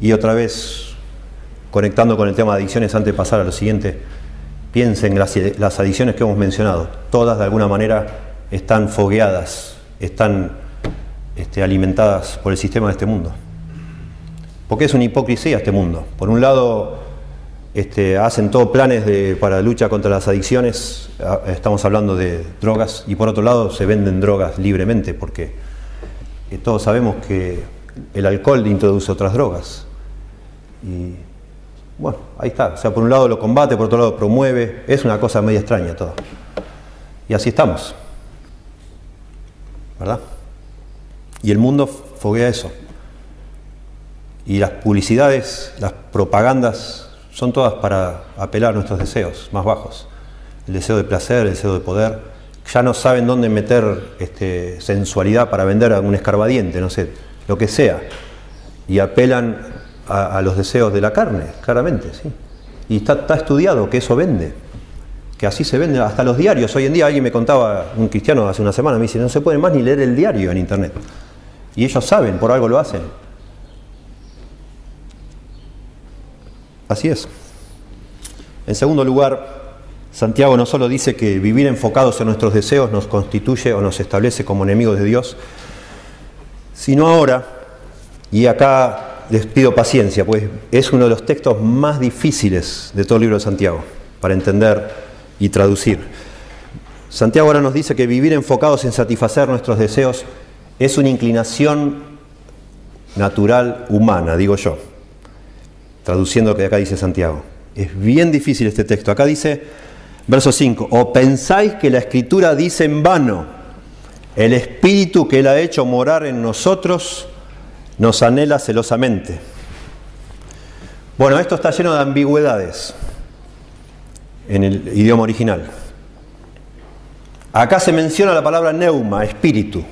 Y otra vez, conectando con el tema de adicciones, antes de pasar a lo siguiente, piensen las, las adicciones que hemos mencionado. Todas de alguna manera están fogueadas, están este, alimentadas por el sistema de este mundo. Porque es una hipocresía este mundo. Por un lado, este, hacen todos planes de, para lucha contra las adicciones, estamos hablando de drogas, y por otro lado se venden drogas libremente, porque eh, todos sabemos que el alcohol introduce otras drogas. Y bueno, ahí está. O sea, por un lado lo combate, por otro lado promueve. Es una cosa media extraña todo. Y así estamos. ¿Verdad? Y el mundo foguea eso. Y las publicidades, las propagandas, son todas para apelar a nuestros deseos más bajos. El deseo de placer, el deseo de poder. Ya no saben dónde meter este, sensualidad para vender a un escarbadiente, no sé, lo que sea. Y apelan a, los deseos de la carne, claramente, ¿sí? Y está, estudiado que eso vende, que así se vende hasta los diarios. Hoy en día alguien me contaba, un cristiano hace una semana, me dice, no se puede más ni leer el diario en internet. Y ellos saben, por algo lo hacen. Así es. En segundo lugar, Santiago no solo dice que vivir enfocados en nuestros deseos nos constituye o nos establece como enemigos de Dios, sino ahora, y acá les pido paciencia, pues es uno de los textos más difíciles de todo el libro de Santiago para entender y traducir. Santiago ahora nos dice que vivir enfocados en satisfacer nuestros deseos es una inclinación natural humana, digo yo, traduciendo lo que acá dice Santiago. Es bien difícil este texto. Acá dice, verso 5, o pensáis que la escritura dice en vano, el espíritu que él ha hecho morar en nosotros, nos anhela celosamente. Bueno, esto está lleno de ambigüedades en el idioma original. Acá se menciona la palabra neuma, espíritu,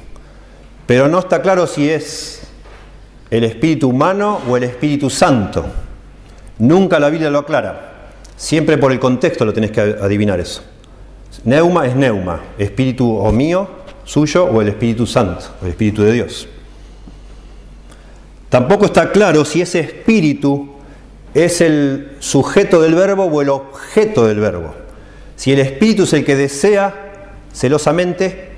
pero no está claro si es el espíritu humano o el espíritu santo. Nunca la Biblia lo aclara. Siempre por el contexto lo tenés que adivinar eso. Neuma es neuma, espíritu o mío, suyo o el Espíritu Santo, el Espíritu de Dios. Tampoco está claro si ese espíritu es el sujeto del verbo o el objeto del verbo. Si el espíritu es el que desea celosamente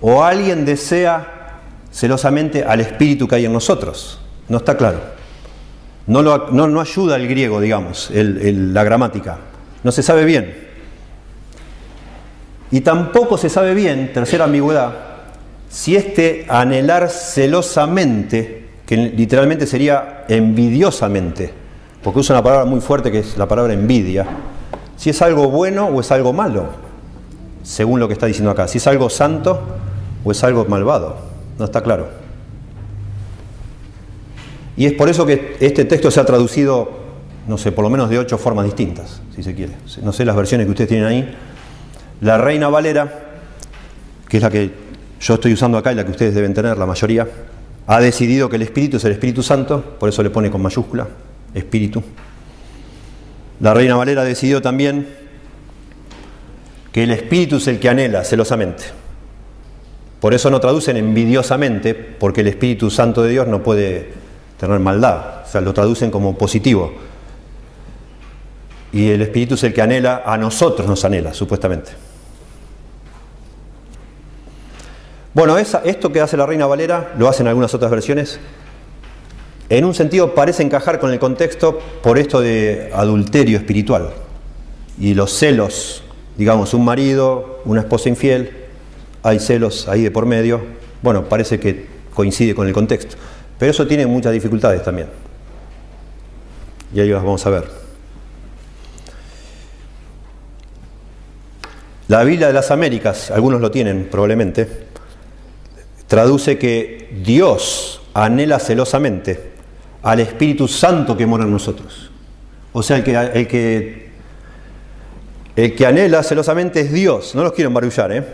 o alguien desea celosamente al espíritu que hay en nosotros. No está claro. No, no, ayuda el griego, digamos, la gramática. No se sabe bien. Y tampoco se sabe bien, tercera ambigüedad, si este anhelar celosamente, que literalmente sería envidiosamente, porque usa una palabra muy fuerte que es la palabra envidia, si es algo bueno o es algo malo, según lo que está diciendo acá, si es algo santo o es algo malvado, no está claro. Y es por eso que este texto se ha traducido, no sé, por lo menos de ocho formas distintas, si se quiere. No sé las versiones que ustedes tienen ahí, la Reina Valera, que es la que yo estoy usando acá y la que ustedes deben tener, la mayoría, ha decidido que el Espíritu es el Espíritu Santo, por eso le pone con mayúscula, Espíritu. La Reina Valera ha decidido también que el Espíritu es el que anhela celosamente. Por eso no traducen envidiosamente, porque el Espíritu Santo de Dios no puede tener maldad, o sea, lo traducen como positivo. Y el Espíritu es el que anhela, a nosotros nos anhela, supuestamente. Bueno, esto que hace la Reina Valera, lo hacen algunas otras versiones, en un sentido parece encajar con el contexto por esto de adulterio espiritual. Y los celos, digamos, un marido, una esposa infiel, hay celos ahí de por medio, bueno, parece que coincide con el contexto, pero eso tiene muchas dificultades también. Y ahí las vamos a ver. La Biblia de las Américas, algunos lo tienen probablemente, traduce que Dios anhela celosamente al Espíritu Santo que mora en nosotros. O sea, el que, el que, el que anhela celosamente es Dios. No los quiero embarullar, ¿eh?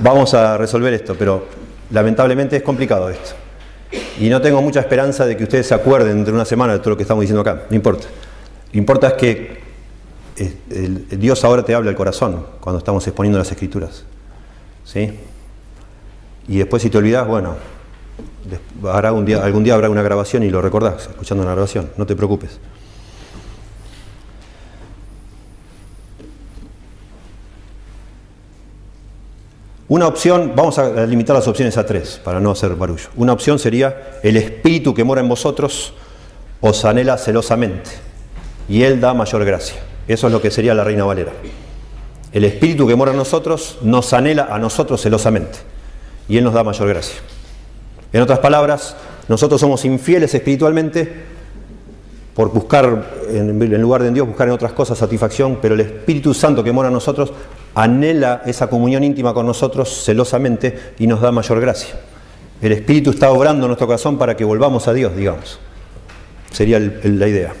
Vamos a resolver esto, pero lamentablemente es complicado esto. Y no tengo mucha esperanza de que ustedes se acuerden dentro de una semana de todo lo que estamos diciendo acá. No importa. Lo importa es que eh, Dios ahora te habla al corazón cuando estamos exponiendo las escrituras. ¿Sí? Y después si te olvidas, bueno, día, algún día habrá una grabación y lo recordás, escuchando una grabación, no te preocupes. Una opción, vamos a limitar las opciones a tres para no hacer barullo. Una opción sería el espíritu que mora en vosotros os anhela celosamente y él da mayor gracia. Eso es lo que sería la Reina Valera. El espíritu que mora en nosotros nos anhela a nosotros celosamente y él nos da mayor gracia. En otras palabras, nosotros somos infieles espiritualmente por buscar, en lugar de en Dios, buscar en otras cosas satisfacción, pero el Espíritu Santo que mora en nosotros anhela esa comunión íntima con nosotros celosamente y nos da mayor gracia. El Espíritu está obrando en nuestro corazón para que volvamos a Dios, digamos. Sería la idea.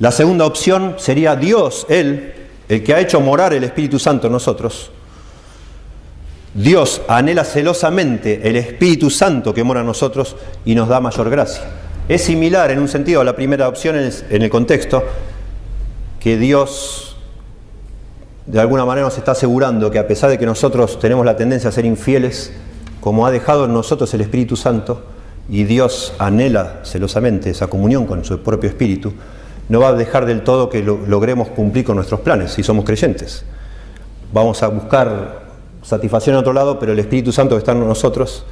La segunda opción sería Dios, Él, el que ha hecho morar el Espíritu Santo en nosotros, Dios anhela celosamente el Espíritu Santo que mora en nosotros y nos da mayor gracia. Es similar en un sentido a la primera opción en el contexto, que Dios de alguna manera nos está asegurando que a pesar de que nosotros tenemos la tendencia a ser infieles, como ha dejado en nosotros el Espíritu Santo, y Dios anhela celosamente esa comunión con su propio Espíritu, no va a dejar del todo que logremos cumplir con nuestros planes si somos creyentes. Vamos a buscar satisfacción en otro lado, pero el Espíritu Santo que está en nosotros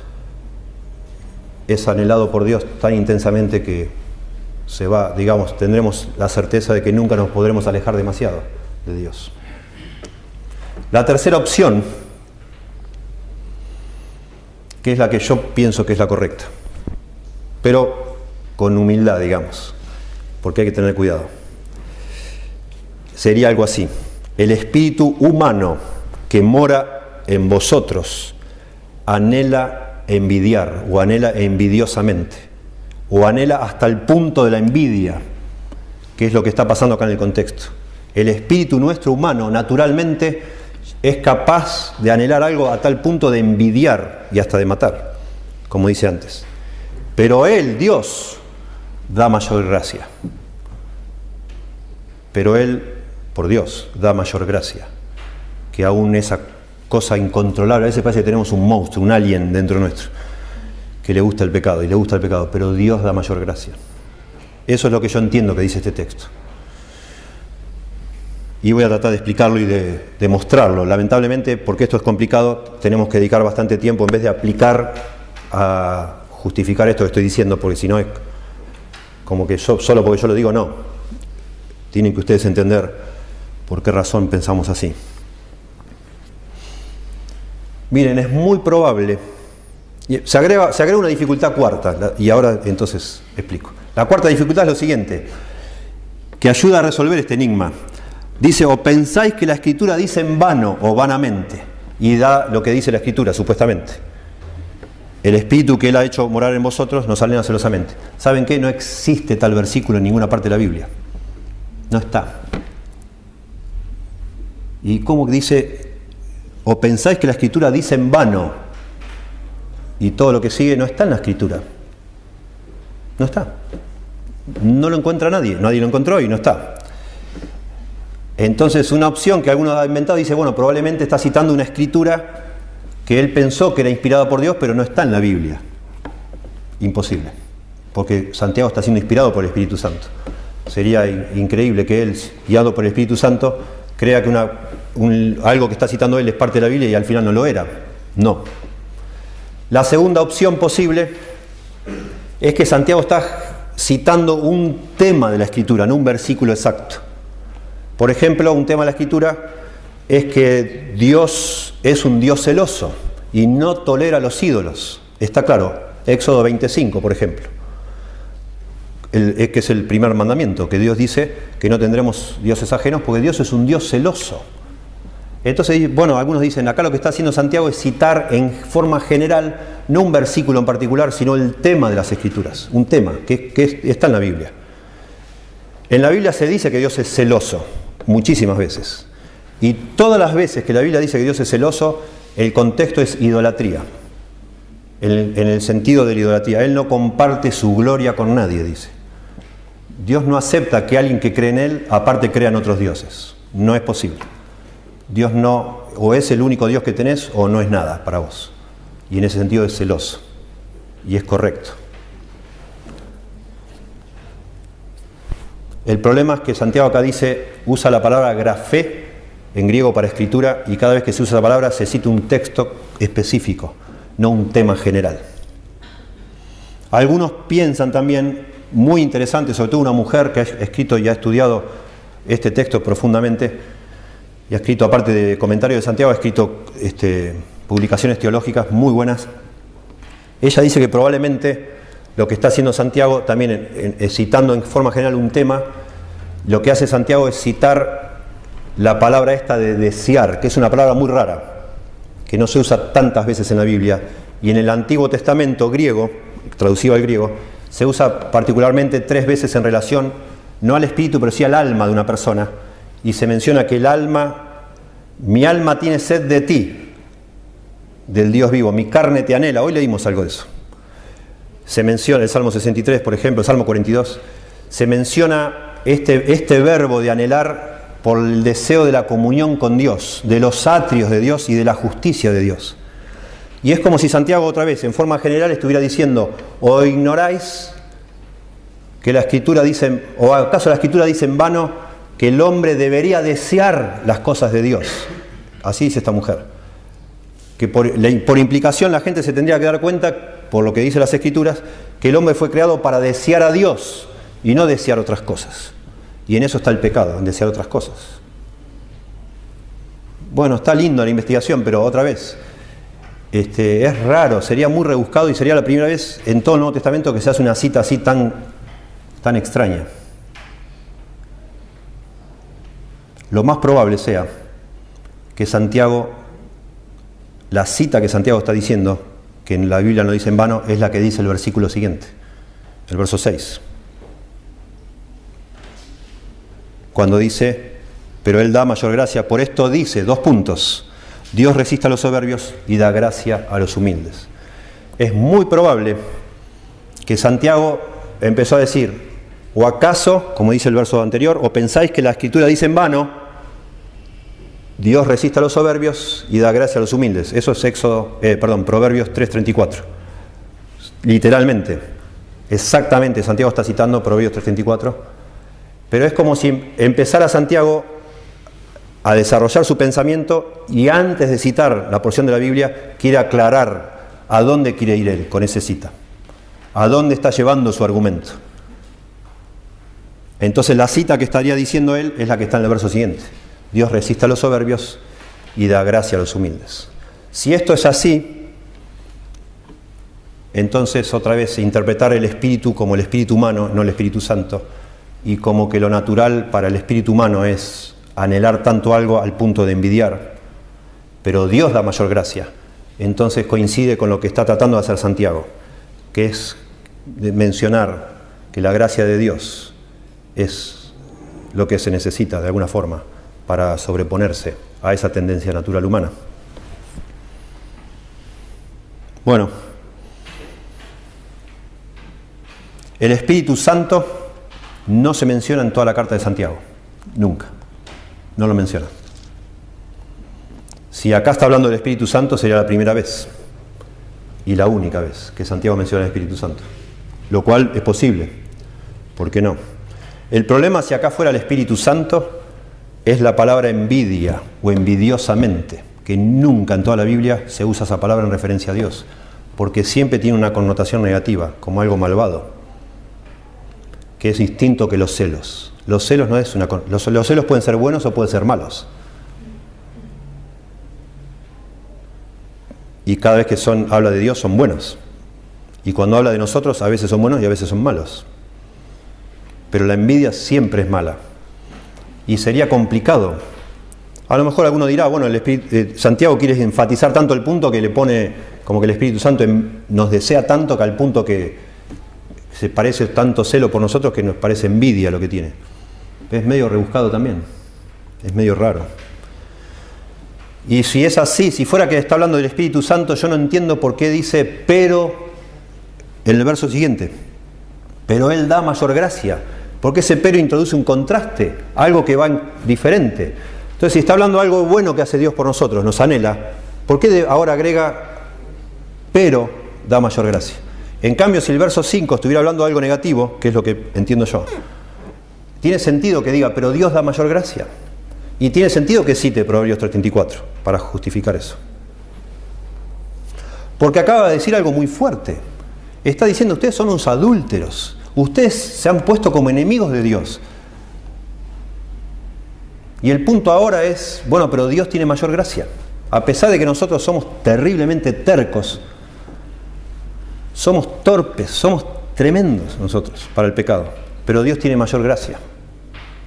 es anhelado por Dios tan intensamente que se va, digamos, tendremos la certeza de que nunca nos podremos alejar demasiado de Dios. La tercera opción, que es la que yo pienso que es la correcta, pero con humildad, digamos, porque hay que tener cuidado. Sería algo así. El espíritu humano que mora en vosotros anhela envidiar o anhela envidiosamente o anhela hasta el punto de la envidia, que es lo que está pasando acá en el contexto. El espíritu nuestro humano naturalmente es capaz de anhelar algo a tal punto de envidiar y hasta de matar, como dice antes. Pero Él, Dios, da mayor gracia. pero Él, por Dios, da mayor gracia que aún esa cosa incontrolable. A veces parece que tenemos un monstruo, un alien dentro nuestro, que le gusta el pecado y le gusta el pecado, pero Dios da mayor gracia. Eso es lo que yo entiendo que dice este texto. Y voy a tratar de explicarlo y de demostrarlo. Lamentablemente, porque esto es complicado, tenemos que dedicar bastante tiempo en vez de aplicar a justificar esto que estoy diciendo, porque si no es como que yo, solo porque yo lo digo, no. Tienen que ustedes entender por qué razón pensamos así. Miren, es muy probable, se agrega, se agrega una dificultad cuarta, y ahora entonces explico. La cuarta dificultad es lo siguiente, que ayuda a resolver este enigma. Dice, o pensáis que la escritura dice en vano o vanamente, y da lo que dice la escritura, supuestamente. El espíritu que Él ha hecho morar en vosotros nos alena celosamente. ¿Saben qué? No existe tal versículo en ninguna parte de la Biblia. No está. ¿Y cómo dice? O pensáis que la escritura dice en vano y todo lo que sigue no está en la escritura. No está. No lo encuentra nadie. Nadie lo encontró y no está. Entonces una opción que alguno ha inventado dice, bueno, probablemente está citando una escritura que él pensó que era inspirada por Dios, pero no está en la Biblia. Imposible, porque Santiago está siendo inspirado por el Espíritu Santo. Sería increíble que él, guiado por el Espíritu Santo, crea que una, algo que está citando él es parte de la Biblia y al final no lo era. No. La segunda opción posible es que Santiago está citando un tema de la Escritura, no un versículo exacto. Por ejemplo, un tema de la Escritura es que Dios es un Dios celoso y no tolera los ídolos. Está claro, Éxodo 25, por ejemplo, el, que es el primer mandamiento, que Dios dice que no tendremos dioses ajenos porque Dios es un Dios celoso. Entonces, bueno, algunos dicen, acá lo que está haciendo Santiago es citar en forma general, no un versículo en particular, sino el tema de las escrituras, un tema que, está en la Biblia. En la Biblia se dice que Dios es celoso, muchísimas veces. Y todas las veces que la Biblia dice que Dios es celoso, el contexto es idolatría, en, el sentido de la idolatría. Él no comparte su gloria con nadie, dice. Dios no acepta que alguien que cree en Él, aparte, crea en otros dioses. No es posible. Dios no, o es el único Dios que tenés, o no es nada para vos. Y en ese sentido es celoso. Y es correcto. El problema es que Santiago acá dice, usa la palabra grafé en griego para escritura y cada vez que se usa la palabra se cita un texto específico, no un tema general. Algunos piensan también, muy interesante, sobre todo una mujer que ha escrito y ha estudiado este texto profundamente, y ha escrito, aparte de comentarios de Santiago, ha escrito este, publicaciones teológicas muy buenas. Ella dice que probablemente lo que está haciendo Santiago, también citando en forma general un tema, lo que hace Santiago es citar la palabra esta de desear, que es una palabra muy rara, que no se usa tantas veces en la Biblia, y en el Antiguo Testamento griego, traducido al griego, se usa particularmente tres veces en relación, no al espíritu, pero sí al alma de una persona, y se menciona que el alma, mi alma tiene sed de ti, del Dios vivo, mi carne te anhela, hoy leímos algo de eso. Se menciona el Salmo 63, por ejemplo, el Salmo 42, se menciona este, este verbo de anhelar por el deseo de la comunión con Dios, de los atrios de Dios y de la justicia de Dios. Y es como si Santiago otra vez, en forma general, estuviera diciendo, o ignoráis que la escritura dice, o acaso la escritura dice en vano que el hombre debería desear las cosas de Dios. Así dice esta mujer. Que por, implicación la gente se tendría que dar cuenta, por lo que dicen las escrituras, que el hombre fue creado para desear a Dios y no desear otras cosas. Y en eso está el pecado, en desear otras cosas. Bueno, está lindo la investigación, pero otra vez, este, es raro, sería muy rebuscado y sería la primera vez en todo el Nuevo Testamento que se hace una cita así tan, tan extraña. Lo más probable sea que Santiago, la cita que Santiago está diciendo, que en la Biblia no dice en vano, es la que dice el versículo siguiente, el verso 6. cuando dice, pero Él da mayor gracia. Por esto dice, dos puntos, Dios resiste a los soberbios y da gracia a los humildes. Es muy probable que Santiago empezó a decir, ¿O acaso, como dice el verso anterior, o pensáis que la escritura dice en vano, Dios resiste a los soberbios y da gracia a los humildes? Eso es Éxodo, eh, perdón, Proverbios 3.34. Literalmente, exactamente, Santiago está citando Proverbios 3.34, pero es como si empezara Santiago a desarrollar su pensamiento y antes de citar la porción de la Biblia quiere aclarar a dónde quiere ir él con esa cita, a dónde está llevando su argumento. Entonces la cita que estaría diciendo él es la que está en el verso siguiente. Dios resiste a los soberbios y da gracia a los humildes. Si esto es así, entonces otra vez interpretar el espíritu como el espíritu humano, no el Espíritu Santo, y como que lo natural para el espíritu humano es anhelar tanto algo al punto de envidiar, pero Dios da mayor gracia. Entonces coincide con lo que está tratando de hacer Santiago, que es mencionar que la gracia de Dios es lo que se necesita de alguna forma para sobreponerse a esa tendencia natural humana. Bueno, el Espíritu Santo no se menciona en toda la carta de Santiago, nunca. No lo menciona. Si acá está hablando del Espíritu Santo, sería la primera vez y la única vez que Santiago menciona el Espíritu Santo. Lo cual es posible. ¿Por qué no? El problema, si acá fuera el Espíritu Santo, es la palabra envidia o envidiosamente, que nunca en toda la Biblia se usa esa palabra en referencia a Dios, porque siempre tiene una connotación negativa, como algo malvado, que es distinto que los celos. Los celos no es una los, los celos pueden ser buenos o pueden ser malos. Y cada vez que son habla de Dios son buenos. Y cuando habla de nosotros a veces son buenos y a veces son malos. Pero la envidia siempre es mala. Y sería complicado. A lo mejor alguno dirá, bueno, el eh, Santiago quiere enfatizar tanto el punto que le pone como que el Espíritu Santo nos desea tanto que al punto que se parece tanto celo por nosotros que nos parece envidia lo que tiene. Es medio rebuscado también. Es medio raro. Y si es así, si fuera que está hablando del Espíritu Santo, yo no entiendo por qué dice pero en el verso siguiente. Pero Él da mayor gracia. Porque ese pero introduce un contraste, algo que va diferente. Entonces, si está hablando algo bueno que hace Dios por nosotros, nos anhela, ¿por qué ahora agrega pero da mayor gracia? En cambio, si el verso 5 estuviera hablando de algo negativo, que es lo que entiendo yo, tiene sentido que diga, pero Dios da mayor gracia. Y tiene sentido que cite Proverbios 34 para justificar eso. Porque acaba de decir algo muy fuerte. Está diciendo, ustedes son unos adúlteros. Ustedes se han puesto como enemigos de Dios. Y el punto ahora es, bueno, pero Dios tiene mayor gracia. A pesar de que nosotros somos terriblemente tercos, somos torpes, somos tremendos nosotros para el pecado. Pero Dios tiene mayor gracia.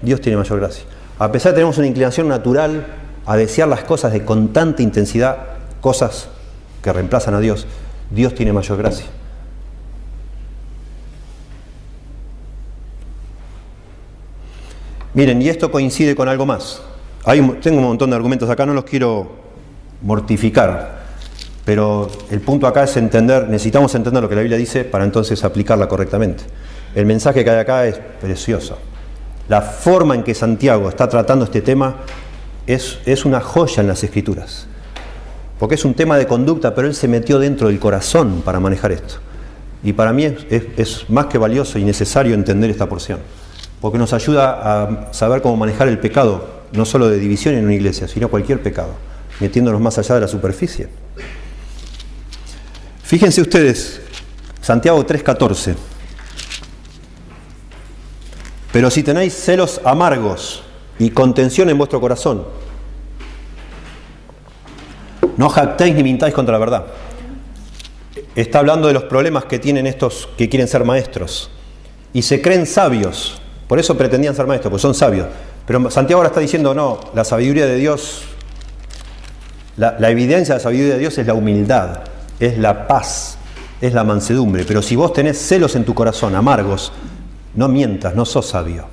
Dios tiene mayor gracia. A pesar de que tenemos una inclinación natural a desear las cosas de con tanta intensidad, cosas que reemplazan a Dios, Dios tiene mayor gracia. Miren, y esto coincide con algo más. tengo un montón de argumentos acá, no los quiero mortificar, pero el punto acá es entender, necesitamos entender lo que la Biblia dice para entonces aplicarla correctamente. El mensaje que hay acá es precioso. La forma en que Santiago está tratando este tema es, es una joya en las escrituras. Porque es un tema de conducta, pero él se metió dentro del corazón para manejar esto. Y para mí es, más que valioso y necesario entender esta porción. Porque nos ayuda a saber cómo manejar el pecado, no solo de división en una iglesia, sino cualquier pecado, metiéndonos más allá de la superficie. Fíjense ustedes, Santiago 3:14. Pero si tenéis celos amargos y contención en vuestro corazón, no jactéis ni mintáis contra la verdad. Está hablando de los problemas que tienen estos que quieren ser maestros y se creen sabios. Por eso pretendían ser maestros, porque son sabios. Pero Santiago ahora está diciendo, no, la sabiduría de Dios, la, la evidencia de la sabiduría de Dios es la humildad, es la paz, es la mansedumbre. Pero si vos tenés celos en tu corazón, amargos, no mientas, no sos sabio.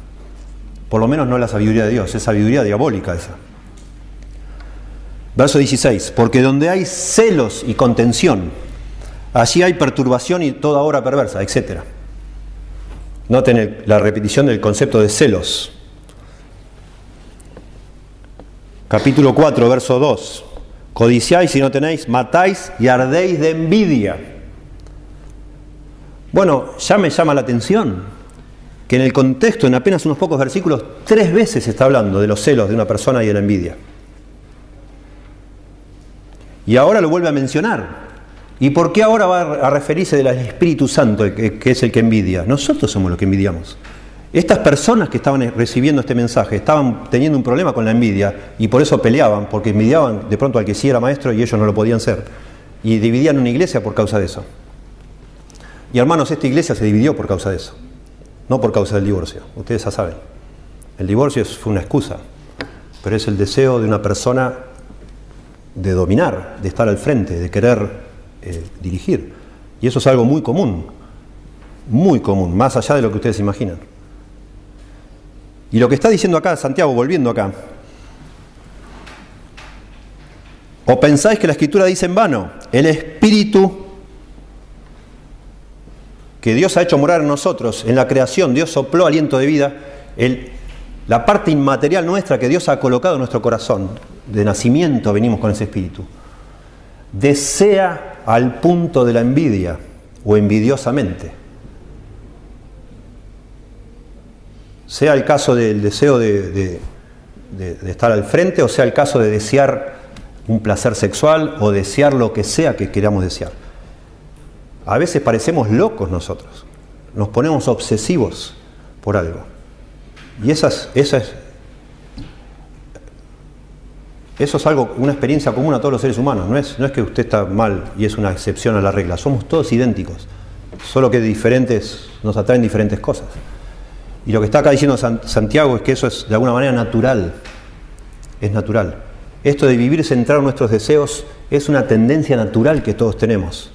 Por lo menos no la sabiduría de Dios, es sabiduría diabólica esa. Verso 16, porque donde hay celos y contención, allí hay perturbación y toda obra perversa, etc. Noten la repetición del concepto de celos. Capítulo 4, verso 2. Codiciáis y no tenéis, matáis y ardéis de envidia. Bueno, ya me llama la atención que en el contexto, en apenas unos pocos versículos, tres veces se está hablando de los celos de una persona y de la envidia. Y ahora lo vuelve a mencionar. ¿Y por qué ahora va a referirse del Espíritu Santo, que es el que envidia? Nosotros somos los que envidiamos. Estas personas que estaban recibiendo este mensaje estaban teniendo un problema con la envidia y por eso peleaban, porque envidiaban de pronto al que sí era maestro y ellos no lo podían ser. Y dividían una iglesia por causa de eso. Y hermanos, esta iglesia se dividió por causa de eso, no por causa del divorcio. Ustedes ya saben. El divorcio fue una excusa, pero es el deseo de una persona de dominar, de estar al frente, de querer eh, dirigir. Y eso es algo muy común, muy común, más allá de lo que ustedes imaginan. Y lo que está diciendo acá Santiago, volviendo acá, o pensáis que la escritura dice en vano, el espíritu que Dios ha hecho morar en nosotros, en la creación, Dios sopló aliento de vida, el, la parte inmaterial nuestra que Dios ha colocado en nuestro corazón, de nacimiento venimos con ese espíritu, desea al punto de la envidia o envidiosamente. Sea el caso del deseo de, estar al frente o sea el caso de desear un placer sexual o desear lo que sea que queramos desear. A veces parecemos locos nosotros, nos ponemos obsesivos por algo. Y esas, esas, eso es algo, una experiencia común a todos los seres humanos. No es, no es que usted está mal y es una excepción a la regla. Somos todos idénticos. Solo que diferentes, nos atraen diferentes cosas. Y lo que está acá diciendo Santiago es que eso es de alguna manera natural. Es natural. Esto de vivir centrado en nuestros deseos es una tendencia natural que todos tenemos.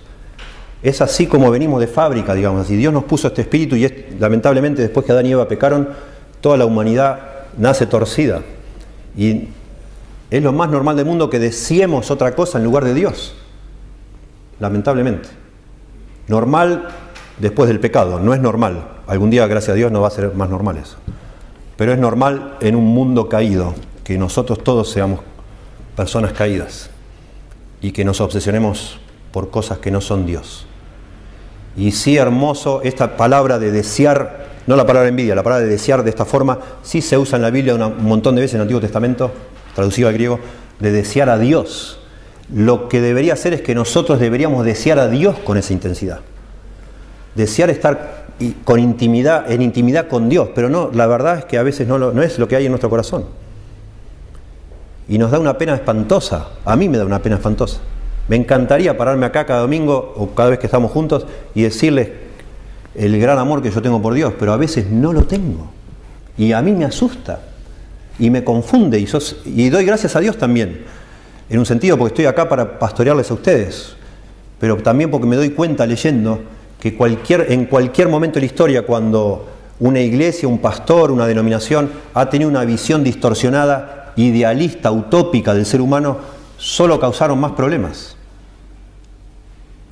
Es así como venimos de fábrica, digamos así. Dios nos puso este espíritu y lamentablemente después que Adán y Eva pecaron, toda la humanidad nace torcida. Y es lo más normal del mundo que deseemos otra cosa en lugar de Dios. Lamentablemente. Normal después del pecado, no es normal. Algún día, gracias a Dios, no va a ser más normal eso. Pero es normal en un mundo caído que nosotros todos seamos personas caídas y que nos obsesionemos por cosas que no son Dios. Y sí, hermoso, esta palabra de desear, no la palabra envidia, la palabra de desear de esta forma, sí se usa en la Biblia un montón de veces en el Antiguo Testamento, traducido al griego, de desear a Dios. Lo que debería ser es que nosotros deberíamos desear a Dios con esa intensidad. Desear estar con intimidad, en intimidad con Dios, pero no, la verdad es que a veces no, no es lo que hay en nuestro corazón. Y nos da una pena espantosa, a mí me da una pena espantosa. Me encantaría pararme acá cada domingo o cada vez que estamos juntos y decirles el gran amor que yo tengo por Dios, pero a veces no lo tengo. Y a mí me asusta y me confunde y, doy gracias a Dios también, en un sentido porque estoy acá para pastorearles a ustedes, pero también porque me doy cuenta leyendo que cualquier, en cualquier momento de la historia, cuando una iglesia, un pastor, una denominación ha tenido una visión distorsionada, idealista, utópica del ser humano, solo causaron más problemas.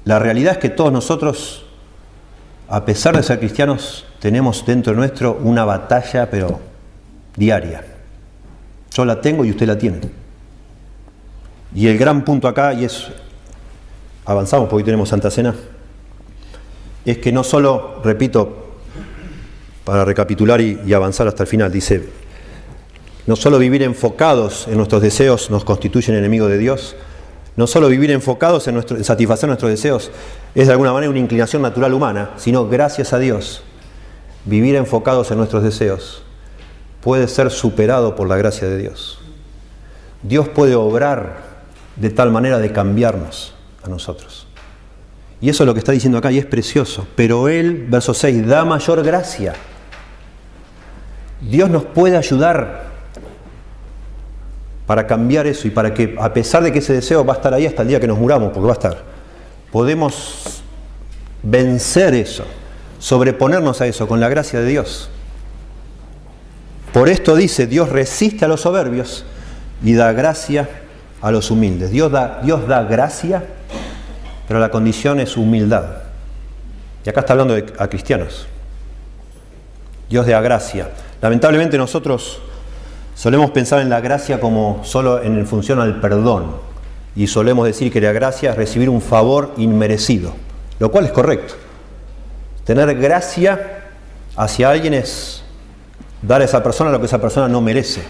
La realidad es que todos nosotros, a pesar de ser cristianos, tenemos dentro nuestro una batalla, pero diaria. Yo la tengo y usted la tiene. Y el gran punto acá, y es, avanzamos porque hoy tenemos Santa Cena, es que no solo, repito, para recapitular y, avanzar hasta el final, dice, no solo vivir enfocados en nuestros deseos nos constituyen enemigos de Dios, no solo vivir enfocados en, nuestro, en satisfacer nuestros deseos es de alguna manera una inclinación natural humana, sino gracias a Dios, vivir enfocados en nuestros deseos puede ser superado por la gracia de Dios. Dios puede obrar de tal manera de cambiarnos a nosotros. Y eso es lo que está diciendo acá y es precioso. Pero Él, verso 6, da mayor gracia. Dios nos puede ayudar para cambiar eso y para que, a pesar de que ese deseo va a estar ahí hasta el día que nos muramos, porque va a estar, podemos vencer eso, sobreponernos a eso con la gracia de Dios. Por esto dice, Dios resiste a los soberbios y da gracia a los humildes. Dios da, Dios da gracia, pero la condición es humildad. Y acá está hablando a cristianos. Dios de la gracia. Lamentablemente nosotros solemos pensar en la gracia como solo en función al perdón y solemos decir que la gracia es recibir un favor inmerecido, lo cual es correcto. Tener gracia hacia alguien es dar a esa persona lo que esa persona no merece.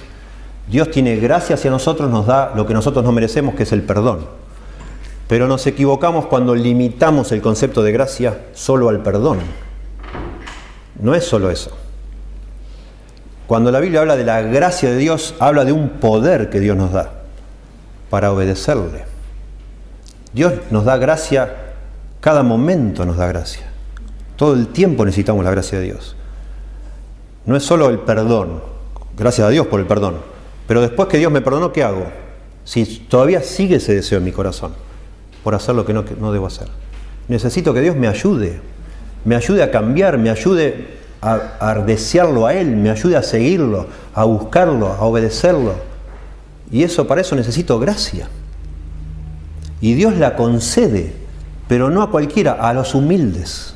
Dios tiene gracia hacia nosotros, nos da lo que nosotros no merecemos, que es el perdón. Pero nos equivocamos cuando limitamos el concepto de gracia solo al perdón. No es solo eso. Cuando la Biblia habla de la gracia de Dios, habla de un poder que Dios nos da para obedecerle. Dios nos da gracia, cada momento nos da gracia. Todo el tiempo necesitamos la gracia de Dios. No es solo el perdón, gracias a Dios por el perdón, pero después que Dios me perdonó, ¿qué hago? Si todavía sigue ese deseo en mi corazón por hacer lo que no, debo hacer. Necesito que Dios me ayude, me ayude a cambiar, me ayude a, a, desearlo a Él, me ayude a seguirlo, a buscarlo, a obedecerlo. Y eso para eso necesito gracia. Y Dios la concede, pero no a cualquiera, a los humildes,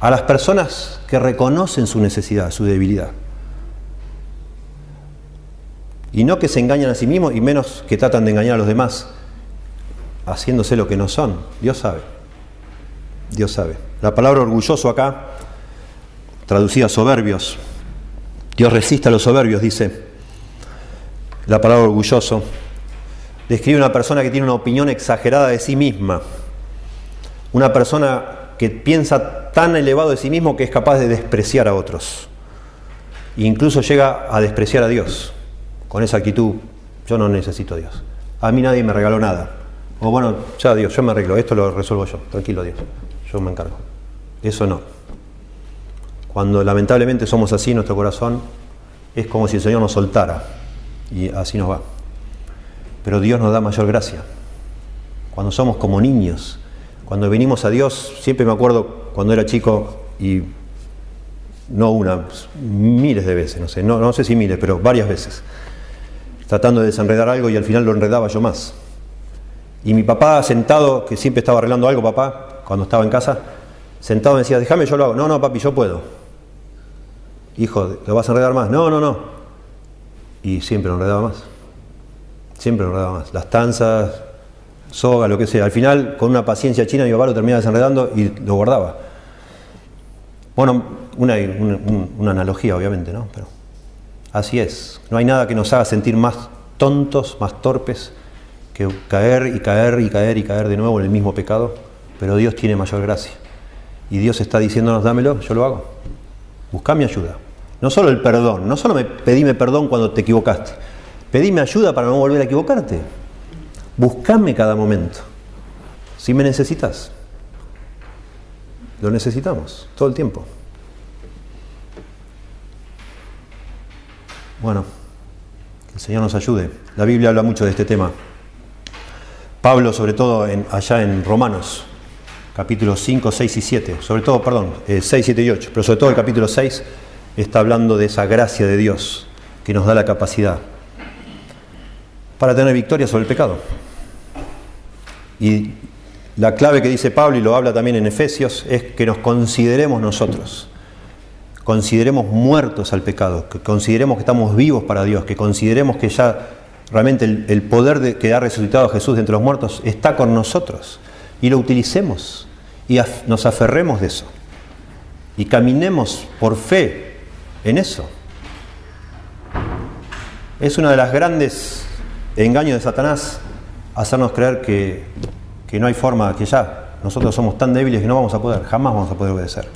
a las personas que reconocen su necesidad, su debilidad. Y no que se engañan a sí mismos y menos que tratan de engañar a los demás, haciéndose lo que no son. Dios sabe. Dios sabe. La palabra orgulloso acá, traducida soberbios. Dios resiste a los soberbios, dice la palabra orgulloso. Describe una persona que tiene una opinión exagerada de sí misma. Una persona que piensa tan elevado de sí mismo que es capaz de despreciar a otros. Incluso llega a despreciar a Dios. Con esa actitud, yo no necesito Dios. A mí nadie me regaló nada. O bueno, ya Dios, yo me arreglo, esto lo resuelvo yo. Tranquilo Dios, yo me encargo. Eso no. Cuando lamentablemente somos así nuestro corazón, es como si el Señor nos soltara. Y así nos va. Pero Dios nos da mayor gracia. Cuando somos como niños, cuando venimos a Dios, siempre me acuerdo cuando era chico y no una, miles de veces, no sé, no, no sé si miles, pero varias veces, tratando de desenredar algo y al final lo enredaba yo más. Y mi papá sentado, que siempre estaba arreglando algo, papá, cuando estaba en casa, sentado me decía, déjame, yo lo hago. No, no, papi, yo puedo. Hijo, ¿lo vas a enredar más? No, no, no. Y siempre lo enredaba más. Siempre lo enredaba más. Las tanzas, soga, lo que sea. Al final, con una paciencia china, mi papá lo terminaba desenredando y lo guardaba. Bueno, una, analogía, obviamente, ¿no? Pero así es. No hay nada que nos haga sentir más tontos, más torpes que caer y caer y caer y caer de nuevo en el mismo pecado, pero Dios tiene mayor gracia. Y Dios está diciéndonos, dámelo, yo lo hago. Busca mi ayuda. No solo el perdón, no solo me, pedime perdón cuando te equivocaste, pedime ayuda para no volver a equivocarte. Buscame cada momento. Si me necesitas, lo necesitamos todo el tiempo. Bueno, que el Señor nos ayude. La Biblia habla mucho de este tema. Pablo, sobre todo en, allá en Romanos, capítulos 5, 6 y 7, sobre todo, perdón, 6, eh, 7 y 8, pero sobre todo el capítulo 6 está hablando de esa gracia de Dios que nos da la capacidad para tener victoria sobre el pecado. Y la clave que dice Pablo, y lo habla también en Efesios, es que nos consideremos nosotros, consideremos muertos al pecado, que consideremos que estamos vivos para Dios, que consideremos que ya realmente el, poder de, que ha resucitado Jesús de entre los muertos está con nosotros. Y lo utilicemos y nos aferremos de eso. Y caminemos por fe en eso. Es una de las grandes engaños de Satanás hacernos creer que, que no hay forma, que ya nosotros somos tan débiles que no vamos a poder, jamás vamos a poder obedecer,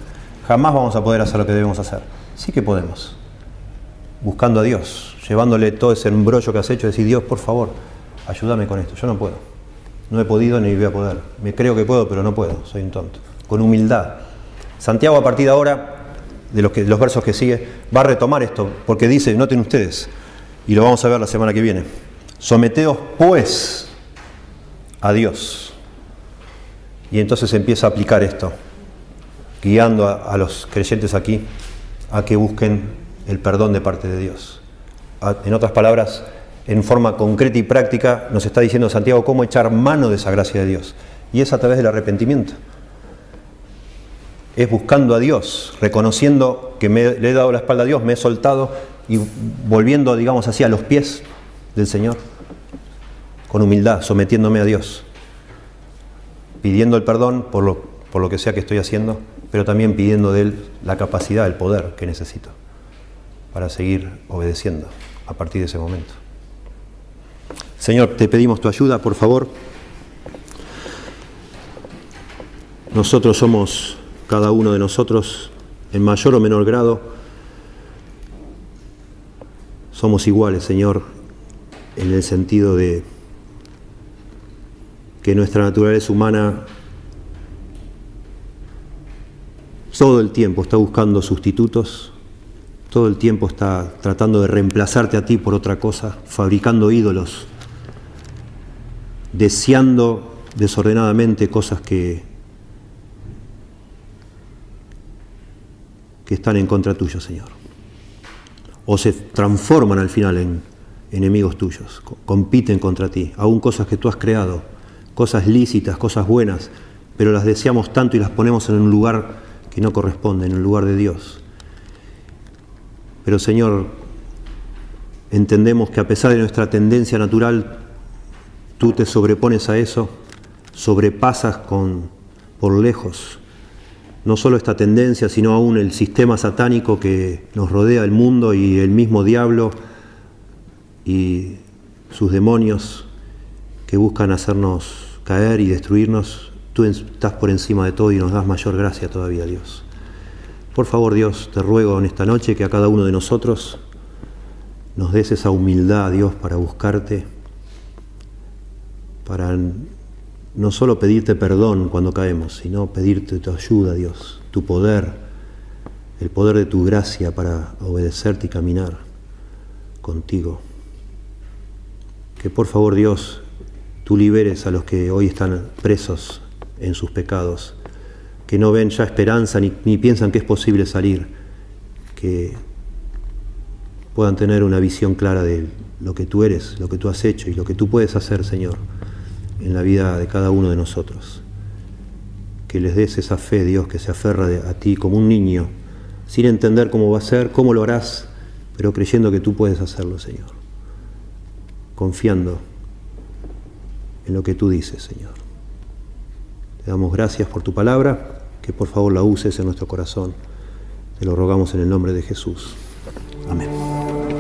jamás vamos a poder hacer lo que debemos hacer. Sí que podemos, buscando a Dios, llevándole todo ese embrollo que has hecho, decir, Dios, por favor, ayúdame con esto. Yo no puedo. No he podido ni voy a poder. Me creo que puedo, pero no puedo. Soy un tonto. Con humildad. Santiago a partir de ahora, de los, que, los versos que sigue, va a retomar esto, porque dice, noten ustedes, y lo vamos a ver la semana que viene, someteos pues a Dios. Y entonces empieza a aplicar esto, guiando a, los creyentes aquí a que busquen el perdón de parte de Dios en otras palabras, en forma concreta y práctica, nos está diciendo Santiago cómo echar mano de esa gracia de Dios. Y es a través del arrepentimiento. es buscando a Dios, reconociendo que me, le he dado la espalda a Dios, me he soltado y volviendo, digamos así, a los pies del Señor, con humildad, sometiéndome a Dios, pidiendo el perdón por lo, por lo que sea que estoy haciendo, pero también pidiendo de Él la capacidad, el poder que necesito para seguir obedeciendo a partir de ese momento. Señor, te pedimos tu ayuda, por favor. Nosotros somos, cada uno de nosotros, en mayor o menor grado, somos iguales, Señor, en el sentido de nuestra naturaleza humana todo el tiempo está buscando sustitutos, todo el tiempo está tratando de reemplazarte a ti por otra cosa, fabricando ídolos, deseando desordenadamente cosas que, que están en contra tuyo, Señor. O se transforman al final en enemigos tuyos, compiten contra ti, aún cosas que tú has creado, cosas lícitas, cosas buenas, pero las deseamos tanto y las ponemos en un lugar que no corresponde, en el lugar de Dios. Pero Señor, entendemos que a pesar de nuestra tendencia natural, tú te sobrepones a eso, sobrepasas con, por lejos no solo esta tendencia, sino aún el sistema satánico que nos rodea el mundo y el mismo diablo y sus demonios que buscan hacernos caer y destruirnos. Tú estás por encima de todo y nos das mayor gracia todavía, Dios. Por favor, Dios, te ruego en esta noche que a cada uno de nosotros nos des esa humildad, Dios, para buscarte, para no solo pedirte perdón cuando caemos, sino pedirte tu ayuda, Dios, tu poder, el poder de tu gracia para obedecerte y caminar contigo. Que por favor, Dios, tú liberes a los que hoy están presos en sus pecados que no ven ya esperanza ni, piensan que es posible salir, que puedan tener una visión clara de lo que tú eres, lo que tú has hecho y lo que tú puedes hacer, Señor, en la vida de cada uno de nosotros. Que les des esa fe, Dios, que se aferra a ti como un niño, sin entender cómo va a ser, cómo lo harás, pero creyendo que tú puedes hacerlo, Señor. Confiando en lo que tú dices, Señor. Te damos gracias por tu palabra que por favor la uses en nuestro corazón. Te lo rogamos en el nombre de Jesús. Amén.